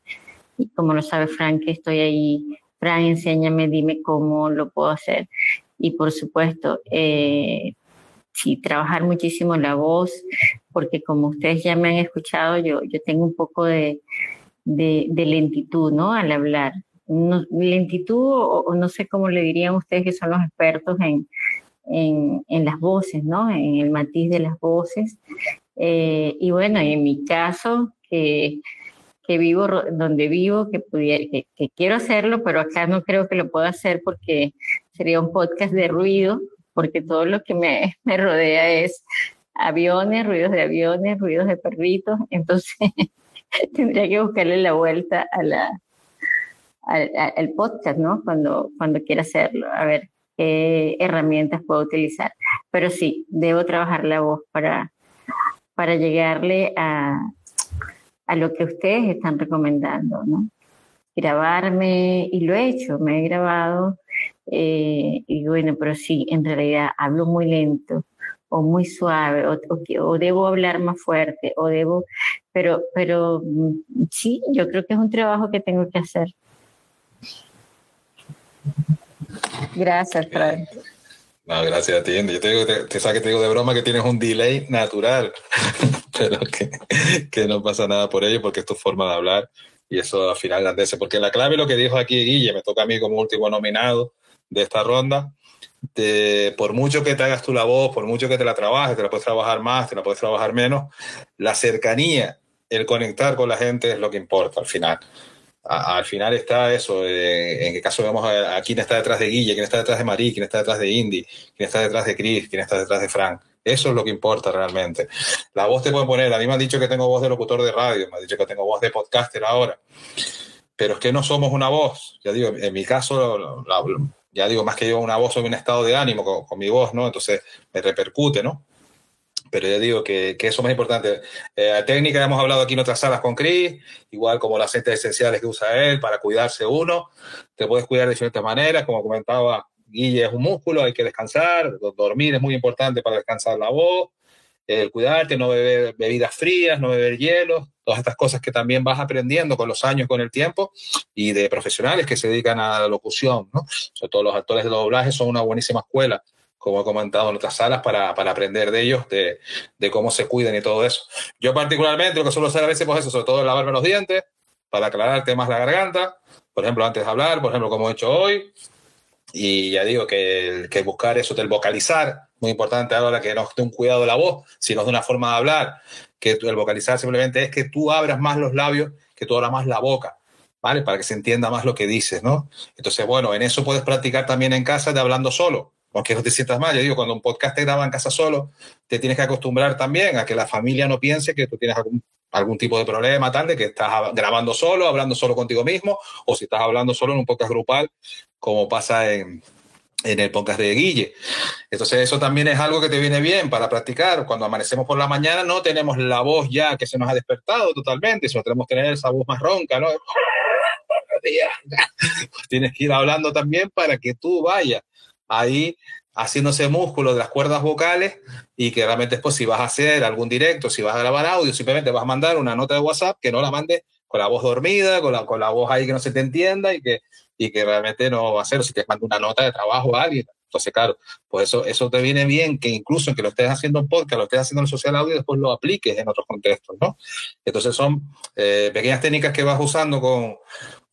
Y como lo sabe Fran, que estoy ahí, Fran, enséñame, dime cómo lo puedo hacer y por supuesto, eh, sí, trabajar muchísimo la voz, porque como ustedes ya me han escuchado, yo, yo tengo un poco de, de, lentitud, ¿no? Al hablar. lentitud, o, no sé cómo le dirían ustedes que son los expertos en, en, en las voces, ¿no? En el matiz de las voces. Eh, y bueno, en mi caso, que que vivo donde vivo, que, pudiera, que, quiero hacerlo, pero acá no creo que lo pueda hacer porque sería un podcast de ruido, porque todo lo que me, me rodea es aviones, ruidos de aviones, ruidos de perritos, entonces tendría que buscarle la vuelta a la, al, podcast, ¿no? Cuando, cuando quiera hacerlo, a ver qué herramientas puedo utilizar. Pero sí, debo trabajar la voz para, para llegarle a, a lo que ustedes están recomendando, ¿no? Grabarme, y lo he hecho, me he grabado, eh, y bueno, pero sí, en realidad hablo muy lento o muy suave, o, o, debo hablar más fuerte, o debo, pero, pero mm, sí, yo creo que es un trabajo que tengo que hacer. Gracias, Fran. No, gracias a ti, Yo te digo, te, te, que te digo de broma que tienes un delay natural, pero que, no pasa nada por ello porque es tu forma de hablar y eso al final grandece. Porque la clave lo que dijo aquí Guille, me toca a mí como último nominado de esta ronda, de, por mucho que te hagas tú la voz, por mucho que te la trabajes, te la puedes trabajar más, te la puedes trabajar menos, la cercanía, el conectar con la gente es lo que importa al final al final está eso, eh, en qué caso vemos a, quién está detrás de Guille, quién está detrás de Marí, quién está detrás de Indy, quién está detrás de Chris, quién está detrás de Frank. Eso es lo que importa realmente. La voz te puede poner, a mí me han dicho que tengo voz de locutor de radio, me han dicho que tengo voz de podcaster ahora, pero es que no somos una voz. Ya digo, en mi caso, ya digo, más que yo una voz, soy un estado de ánimo con mi voz, ¿no? Entonces me repercute, ¿no? Pero ya digo que, que eso es más importante. Eh, técnica hemos hablado aquí en otras salas con Chris, igual como las aceites esenciales que usa él para cuidarse uno. Te puedes cuidar de diferentes maneras, como comentaba Guille, es un músculo, hay que descansar, dormir es muy importante para descansar la voz, el cuidarte, no beber bebidas frías, no beber hielo, todas estas cosas que también vas aprendiendo con los años, con el tiempo, y de profesionales que se dedican a la locución, ¿no? Sobre todo los actores de doblaje son una buenísima escuela como he comentado en otras salas, para, para aprender de ellos, de, de, cómo se cuidan y todo eso. Yo particularmente lo que suelo hacer a veces, pues eso, sobre todo lavarme los dientes, para aclararte más la garganta, por ejemplo, antes de hablar, por ejemplo, como he hecho hoy, y ya digo que, que buscar eso del vocalizar, muy importante ahora que no esté un cuidado de la voz, sino de una forma de hablar, que el vocalizar simplemente es que tú abras más los labios, que tú abras más la boca. ¿Vale? Para que se entienda más lo que dices, ¿no? Entonces, bueno, en eso puedes practicar también en casa de hablando solo no te sientas mal. Yo digo, cuando un podcast te graba en casa solo, te tienes que acostumbrar también a que la familia no piense que tú tienes algún, algún tipo de problema, tal, de que estás grabando solo, hablando solo contigo mismo, o si estás hablando solo en un podcast grupal, como pasa en, en el podcast de Guille. Entonces eso también es algo que te viene bien para practicar. Cuando amanecemos por la mañana no tenemos la voz ya que se nos ha despertado totalmente, sino tenemos que tener esa voz más ronca, ¿no? tienes que ir hablando también para que tú vayas ahí haciéndose músculo de las cuerdas vocales y que realmente después si vas a hacer algún directo, si vas a grabar audio, simplemente vas a mandar una nota de WhatsApp que no la mandes con la voz dormida, con la, con la voz ahí que no se te entienda y que, y que realmente no va a ser, si te manda una nota de trabajo a alguien. Entonces, claro, pues eso, eso te viene bien que incluso en que lo estés haciendo en podcast, lo estés haciendo en social audio, después lo apliques en otros contextos, ¿no? Entonces son eh, pequeñas técnicas que vas usando con,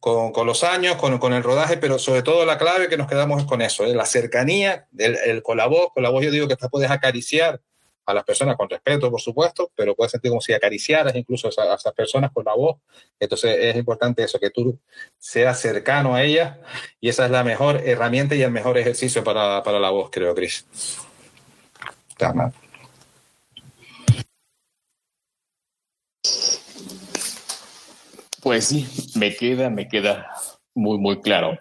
con, con los años, con, con, el rodaje, pero sobre todo la clave que nos quedamos es con eso, ¿eh? la cercanía, el, el, con la voz, con la voz yo digo que te puedes acariciar a las personas con respeto, por supuesto, pero puedes sentir como si acariciaras incluso a, esas personas con la voz. Entonces es importante eso, que tú seas cercano a ellas y esa es la mejor herramienta y el mejor ejercicio para, para la voz, creo, Cris. Pues sí, me queda, me queda muy, muy claro.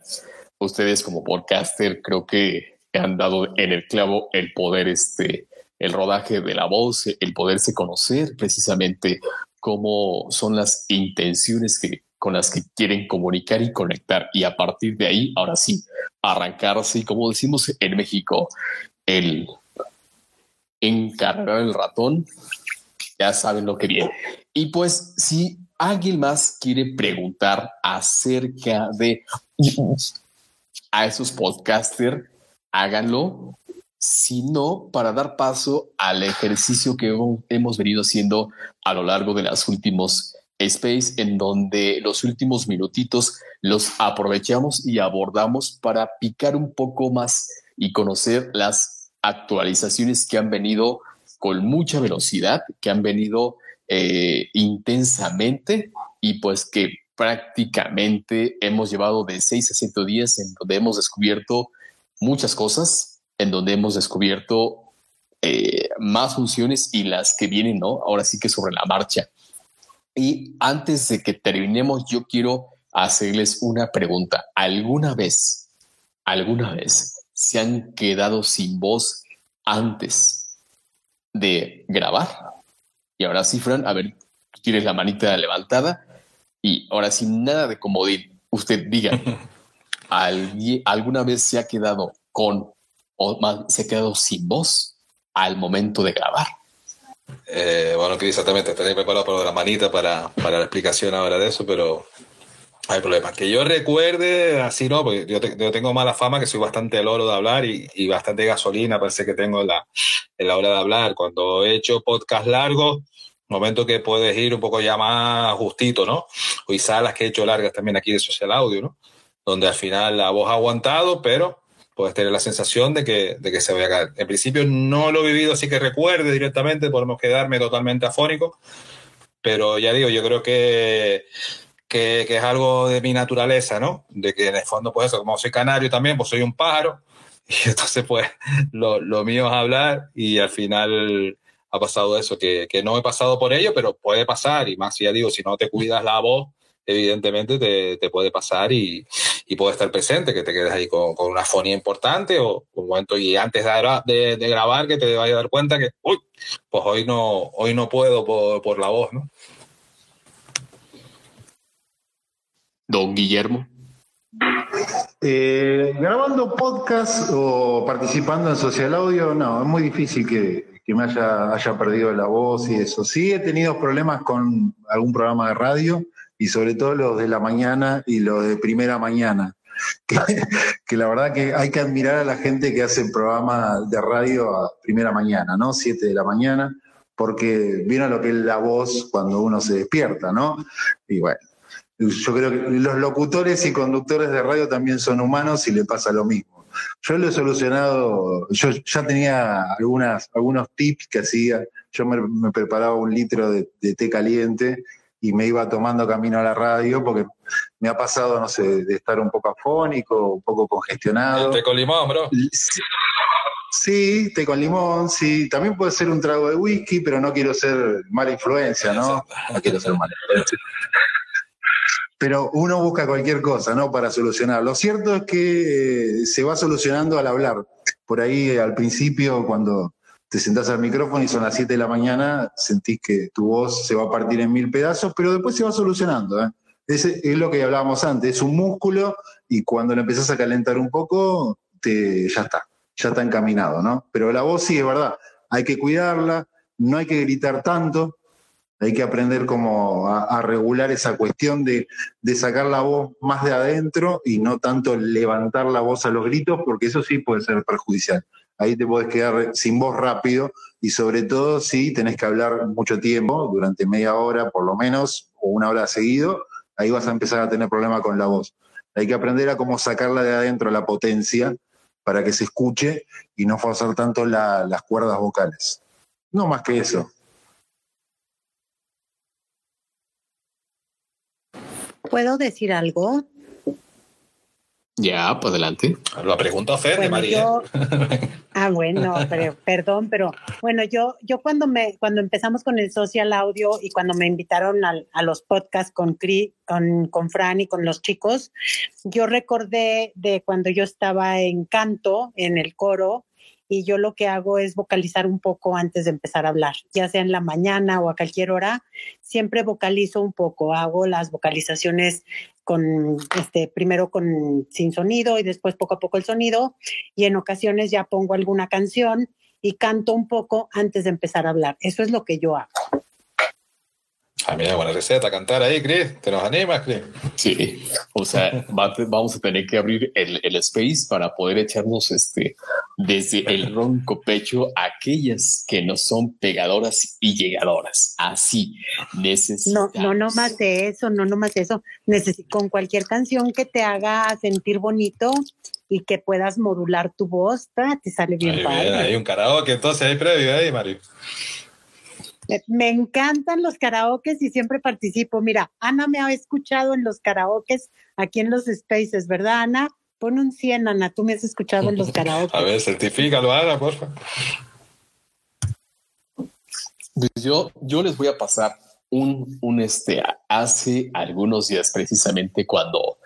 Ustedes como podcaster creo que han dado en el clavo el poder, este, el rodaje de la voz, el poderse conocer precisamente cómo son las intenciones que, con las que quieren comunicar y conectar. Y a partir de ahí, ahora sí, arrancarse, como decimos en México, el encargar el ratón, ya saben lo que viene. Y pues si alguien más quiere preguntar acerca de a esos podcasters, háganlo. Sino para dar paso al ejercicio que hemos venido haciendo a lo largo de los últimos space, en donde los últimos minutitos los aprovechamos y abordamos para picar un poco más y conocer las actualizaciones que han venido con mucha velocidad, que han venido eh, intensamente y pues que prácticamente hemos llevado de 6 a 7 días en donde hemos descubierto muchas cosas, en donde hemos descubierto eh, más funciones y las que vienen, ¿no? Ahora sí que sobre la marcha. Y antes de que terminemos, yo quiero hacerles una pregunta. ¿Alguna vez, alguna vez se han quedado sin voz antes de grabar? Y ahora sí, Fran, a ver, quieres la manita levantada y ahora sí, nada de comodín. Usted diga, ¿alguna vez se ha quedado con o más, se ha quedado sin voz al momento de grabar? Eh, bueno, que exactamente, tenía preparado para la manita para, para la explicación ahora de eso, pero hay problema. Que yo recuerde, así no, porque yo, tengo mala fama, que soy bastante loro de hablar y, y, bastante gasolina, parece que tengo en la, en la hora de hablar. Cuando he hecho podcast largos, momento que puedes ir un poco ya más justito, ¿no? O salas que he hecho largas también aquí de Social Audio, ¿no? Donde al final la voz ha aguantado, pero puedes tener la sensación de que, de que se vaya a caer. En principio no lo he vivido así que recuerde directamente, podemos quedarme totalmente afónico, pero ya digo, yo creo que, que, que, es algo de mi naturaleza, ¿no? De que en el fondo, pues eso, como soy canario también, pues soy un pájaro, y entonces pues lo, lo mío es hablar y al final ha pasado eso, que, que, no he pasado por ello, pero puede pasar, y más ya digo, si no te cuidas la voz, evidentemente te, te puede pasar y, y, puede estar presente, que te quedes ahí con, con una fonía importante o un momento y antes de, de, grabar que te vayas a dar cuenta que, uy, pues hoy no, hoy no puedo por, por la voz, ¿no? Don Guillermo. Eh, grabando podcast o participando en social audio, no, es muy difícil que, que me haya, haya perdido la voz y eso. Sí he tenido problemas con algún programa de radio y sobre todo los de la mañana y los de primera mañana. Que, la verdad que hay que admirar a la gente que hace programa de radio a primera mañana, ¿no? Siete de la mañana, porque vieron lo que es la voz cuando uno se despierta, ¿no? Y bueno, yo creo que los locutores y conductores de radio también son humanos y le pasa lo mismo. Yo lo he solucionado, yo ya tenía algunas, algunos tips que hacía, yo me, preparaba un litro de, té caliente y me iba tomando camino a la radio porque me ha pasado, no sé, de estar un poco afónico, un poco congestionado. té con limón, bro. Sí, té con limón, sí. También puede ser un trago de whisky, pero no quiero ser mala influencia, ¿no? No quiero ser mala influencia pero uno busca cualquier cosa, ¿no? Para solucionar. Lo cierto es que eh, se va solucionando al hablar. Por ahí al principio, cuando te sentás al micrófono y son las 7 de la mañana, sentís que tu voz se va a partir en mil pedazos, pero después se va solucionando. ¿eh? Es lo que hablábamos antes, es un músculo y cuando lo empezás a calentar un poco, te, ya está, ya está encaminado, ¿no? Pero la voz sí es verdad, hay que cuidarla, no hay que gritar tanto, hay que aprender como a, regular esa cuestión de, sacar la voz más de adentro y no tanto levantar la voz a los gritos, porque eso sí puede ser perjudicial. Ahí te puedes quedar sin voz rápido y sobre todo si tenés que hablar mucho tiempo, durante media hora por lo menos, o una hora seguido, ahí vas a empezar a tener problema con la voz. Hay que aprender a cómo sacarla de adentro, la potencia, para que se escuche y no forzar tanto las cuerdas vocales. No más que eso. ¿Puedo decir algo? Ya, pues adelante. La pregunta Fer María. ah, bueno, pero, perdón, pero bueno, yo, yo cuando me, cuando empezamos con el social audio y cuando me invitaron a, a los podcasts con, con, con Fran y con los chicos, yo recordé de cuando yo estaba en canto, en el coro, y yo lo que hago es vocalizar un poco antes de empezar a hablar, ya sea en la mañana o a cualquier hora, siempre vocalizo un poco, hago las vocalizaciones con este primero con sin sonido y después poco a poco el sonido y en ocasiones ya pongo alguna canción y canto un poco antes de empezar a hablar. Eso es lo que yo hago. Ah, mira, buena receta, cantar ahí, Chris. ¿Te nos animas, Chris? Sí, o sea, vamos a tener que abrir el, el, space para poder echarnos este desde el ronco pecho aquellas que no son pegadoras y llegadoras. Así necesitamos. No, no, no más de eso, no, no más de eso. con cualquier canción que te haga sentir bonito y que puedas modular tu voz, te sale bien padre. hay un karaoke, entonces hay previo ahí, Mario. Me encantan los karaokes y siempre participo. Mira, Ana me ha escuchado en los karaokes aquí en los spaces, ¿verdad, Ana? Pon un 100, Ana, tú me has escuchado en los karaokes. A ver, certifícalo, Ana, por favor. Pues yo, yo les voy a pasar un, un este, hace algunos días precisamente cuando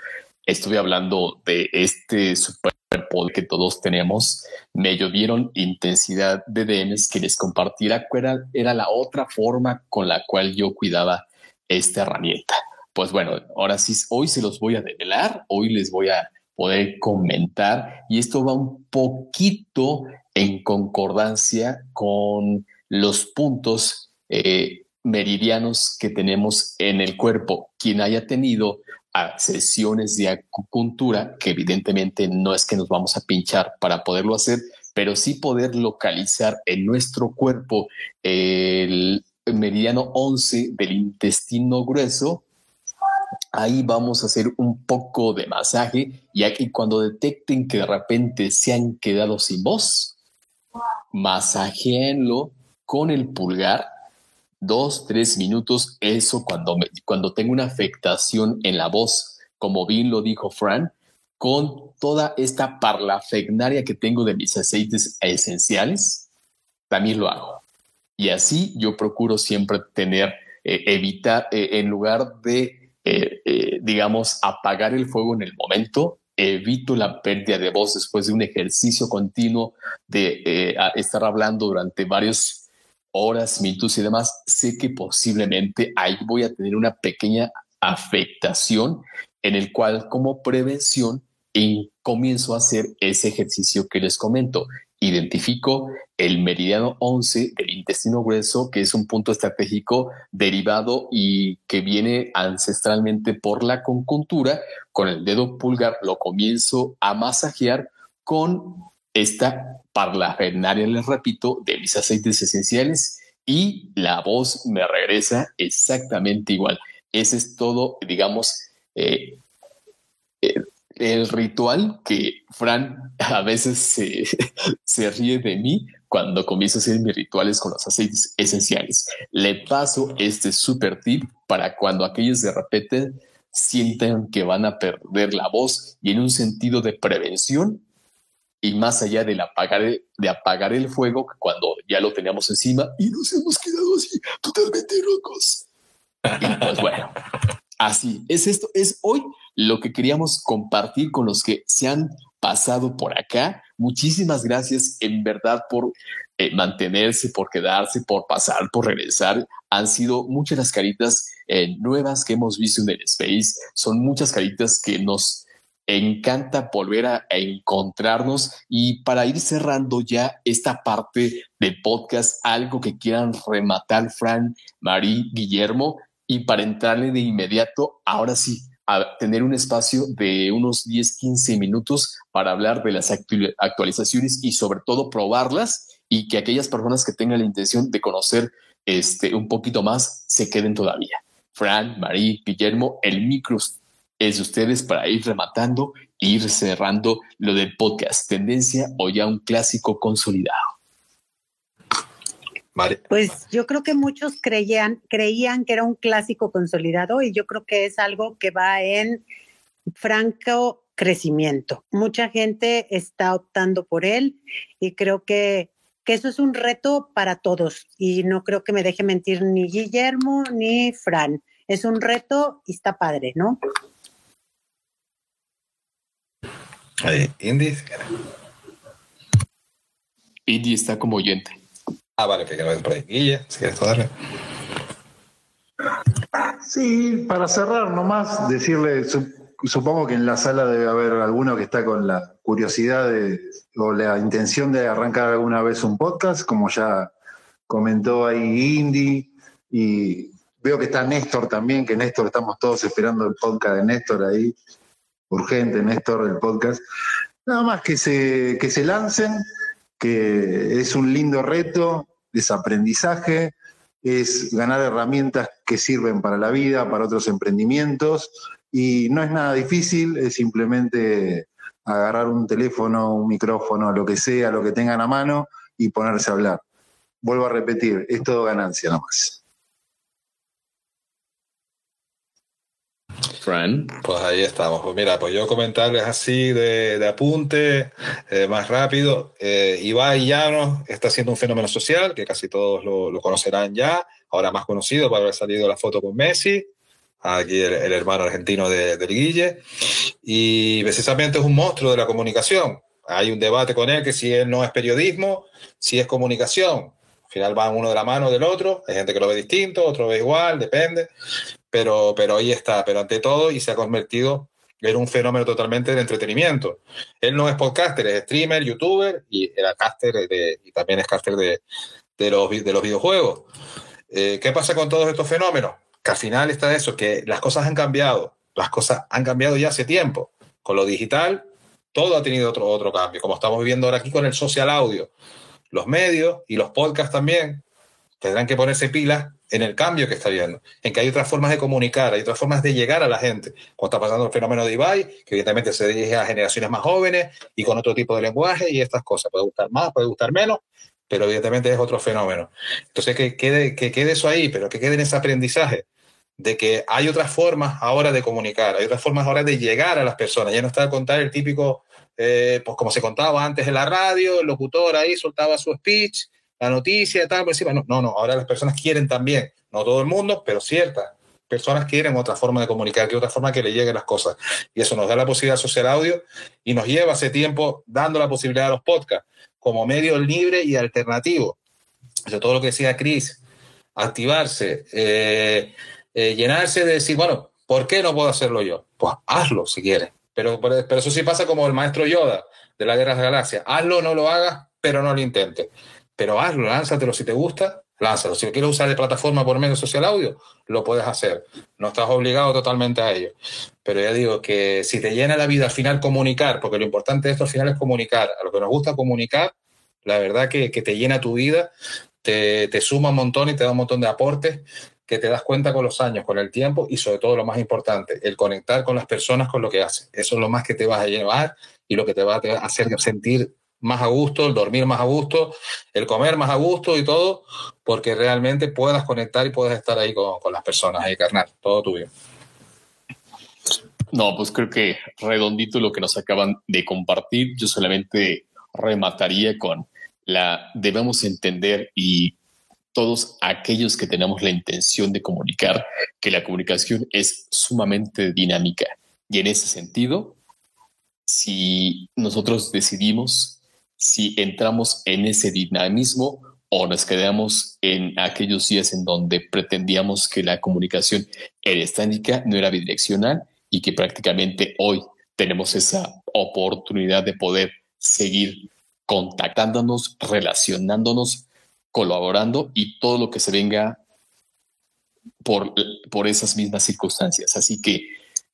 estuve hablando de este super poder que todos tenemos, me llovieron intensidad de DMs que les compartiera cuál era, la otra forma con la cual yo cuidaba esta herramienta. Pues bueno, ahora sí, hoy se los voy a develar, hoy les voy a poder comentar y esto va un poquito en concordancia con los puntos eh, meridianos que tenemos en el cuerpo. Quien haya tenido sesiones de acupuntura, que evidentemente no es que nos vamos a pinchar para poderlo hacer, pero sí poder localizar en nuestro cuerpo el meridiano 11 del intestino grueso. Ahí vamos a hacer un poco de masaje y aquí cuando detecten que de repente se han quedado sin voz, masajeenlo con el pulgar dos, tres minutos. Eso cuando, cuando tengo una afectación en la voz, como bien lo dijo Fran, con toda esta parlafegnaria que tengo de mis aceites esenciales, también lo hago. Y así yo procuro siempre tener, eh, evitar, eh, en lugar de, eh, digamos, apagar el fuego en el momento, evito la pérdida de voz después de un ejercicio continuo de estar hablando durante varias horas, minutos y demás. Sé que posiblemente ahí voy a tener una pequeña afectación en el cual como prevención comienzo a hacer ese ejercicio que les comento. Identifico el meridiano 11 del intestino grueso, que es un punto estratégico derivado y que viene ancestralmente por la conjuntura. Con el dedo pulgar lo comienzo a masajear con esta parlafernaria, les repito, de mis aceites esenciales y la voz me regresa exactamente igual. Ese es todo, digamos, eh, eh, el ritual que Fran a veces se, se, ríe de mí cuando comienzo a hacer mis rituales con los aceites esenciales. Le paso este super tip para cuando aquellos de repente sientan que van a perder la voz y en un sentido de prevención y más allá de apagar, de apagar el fuego cuando ya lo teníamos encima y nos hemos quedado así totalmente locos. Y pues bueno, así es esto, es hoy lo que queríamos compartir con los que se han pasado por acá. Muchísimas gracias en verdad por eh, mantenerse, por quedarse, por pasar, por regresar. Han sido muchas las caritas eh, nuevas que hemos visto en el Space. Son muchas caritas que nos encanta volver a, encontrarnos y para ir cerrando ya esta parte del podcast, algo que quieran rematar, Fran, Marí, Guillermo, y para entrarle de inmediato, ahora sí, a tener un espacio de unos 10, 15 minutos para hablar de las actualizaciones y sobre todo probarlas y que aquellas personas que tengan la intención de conocer este, un poquito más se queden todavía. Fran, Marí, Guillermo, el micro es de ustedes para ir rematando e ir cerrando lo del podcast, tendencia o ya un clásico consolidado. Pues yo creo que muchos creían, creían que era un clásico consolidado y yo creo que es algo que va en franco crecimiento. Mucha gente está optando por él y creo que, que eso es un reto para todos y no creo que me deje mentir ni Guillermo ni Fran. Es un reto y está padre, ¿no? Indy. Indy está como oyente. Ah, vale, que por ahí. Guille, si quieres darle. Sí, para cerrar nomás, decirle, supongo que en la sala debe haber alguno que está con la curiosidad de, o la intención de arrancar alguna vez un podcast, como ya comentó ahí Indy, y veo que está Néstor también, que Néstor, estamos todos esperando el podcast de Néstor ahí, urgente Néstor, el podcast. Nada más que se, que se lancen, que es un lindo reto, es aprendizaje, es ganar herramientas que sirven para la vida, para otros emprendimientos, y no es nada difícil, es simplemente agarrar un teléfono, un micrófono, lo que sea, lo que tengan a mano y ponerse a hablar. Vuelvo a repetir, es todo ganancia nomás. Pues ahí estamos. Pues mira, pues yo comentarles así de, apunte, eh, más rápido. Eh, Ibai Llanos está haciendo un fenómeno social que casi todos lo, conocerán ya. Ahora más conocido por haber salido la foto con Messi. Aquí el, hermano argentino de, del Guille. Y precisamente es un monstruo de la comunicación. Hay un debate con él que si él no es periodismo, si es comunicación. Al final van uno de la mano del otro. Hay gente que lo ve distinto, otro lo ve igual, depende pero, pero ahí está, pero ante todo y se ha convertido en un fenómeno totalmente de entretenimiento. Él no es podcaster, es streamer, youtuber y era caster y también es caster de, de, los, de los videojuegos. Eh, ¿Qué pasa con todos estos fenómenos? Que al final está eso, que las cosas han cambiado. las cosas han cambiado ya hace tiempo. Con lo digital, todo ha tenido otro, otro cambio, como estamos viviendo ahora aquí con el social audio. Los medios y los podcasts también tendrán que ponerse pilas en el cambio que está viendo, en que hay otras formas de comunicar, hay otras formas de llegar a la gente. Como está pasando el fenómeno de Ibai, que evidentemente se dirige a generaciones más jóvenes y con otro tipo de lenguaje y estas cosas. Puede gustar más, puede gustar menos, pero evidentemente es otro fenómeno. Entonces, que quede, que quede eso ahí, pero que quede en ese aprendizaje de que hay otras formas ahora de comunicar, hay otras formas ahora de llegar a las personas. Ya no está a contar el típico, eh, pues como se contaba antes en la radio, el locutor ahí soltaba su speech, la noticia y tal, por encima. No, no, no, ahora las personas quieren también, no todo el mundo, pero ciertas personas quieren otra forma de comunicar, que otra forma que le lleguen las cosas. Y eso nos da la posibilidad de social audio y nos lleva hace tiempo dando la posibilidad a los podcasts como medio libre y alternativo. Eso todo lo que decía Chris, activarse, eh, eh, llenarse de decir, bueno, ¿por qué no puedo hacerlo yo? Pues hazlo si quieres. Pero, pero eso sí pasa como el maestro Yoda de la Guerra de las Galaxias. Hazlo, no lo hagas, pero no lo intentes. Pero hazlo, lánzatelo si te gusta, lánzalo. Si lo quieres usar de plataforma por medio social audio, lo puedes hacer. No estás obligado totalmente a ello. Pero ya digo que si te llena la vida al final comunicar, porque lo importante de esto al final es comunicar, a lo que nos gusta comunicar, la verdad que, que te llena tu vida, te, te, suma un montón y te da un montón de aportes que te das cuenta con los años, con el tiempo y sobre todo lo más importante, el conectar con las personas con lo que haces. Eso es lo más que te vas a llevar y lo que te va a hacer sentir más a gusto, el dormir más a gusto, el comer más a gusto y todo, porque realmente puedas conectar y puedas estar ahí con, con las personas, ahí, carnal, todo tuyo. No, pues creo que redondito lo que nos acaban de compartir. Yo solamente remataría con la debemos entender y todos aquellos que tenemos la intención de comunicar que la comunicación es sumamente dinámica. Y en ese sentido, si nosotros decidimos si entramos en ese dinamismo o nos quedamos en aquellos días en donde pretendíamos que la comunicación era estática, no era bidireccional y que prácticamente hoy tenemos esa oportunidad de poder seguir contactándonos, relacionándonos, colaborando y todo lo que se venga por, por esas mismas circunstancias. Así que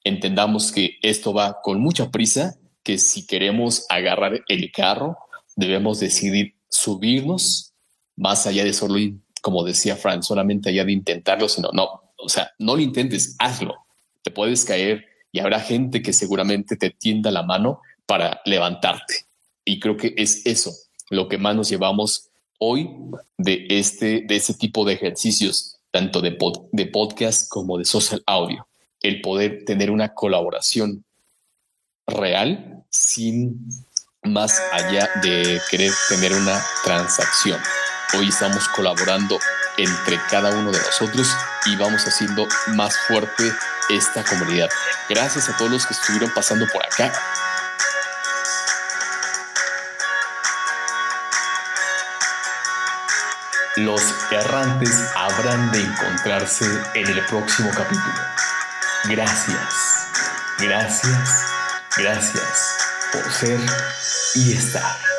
entendamos que esto va con mucha prisa, que si queremos agarrar el carro, debemos decidir subirnos más allá de solo, como decía Fran, solamente allá de intentarlo, sino no, o sea, no lo intentes, hazlo. Te puedes caer y habrá gente que seguramente te tienda la mano para levantarte. Y creo que es eso lo que más nos llevamos hoy de este, de este tipo de ejercicios, tanto de, de podcast como de social audio. El poder tener una colaboración real sin más allá de querer tener una transacción. Hoy estamos colaborando entre cada uno de nosotros y vamos haciendo más fuerte esta comunidad. Gracias a todos los que estuvieron pasando por acá. Los errantes habrán de encontrarse en el próximo capítulo. Gracias, gracias, gracias por ser y estar.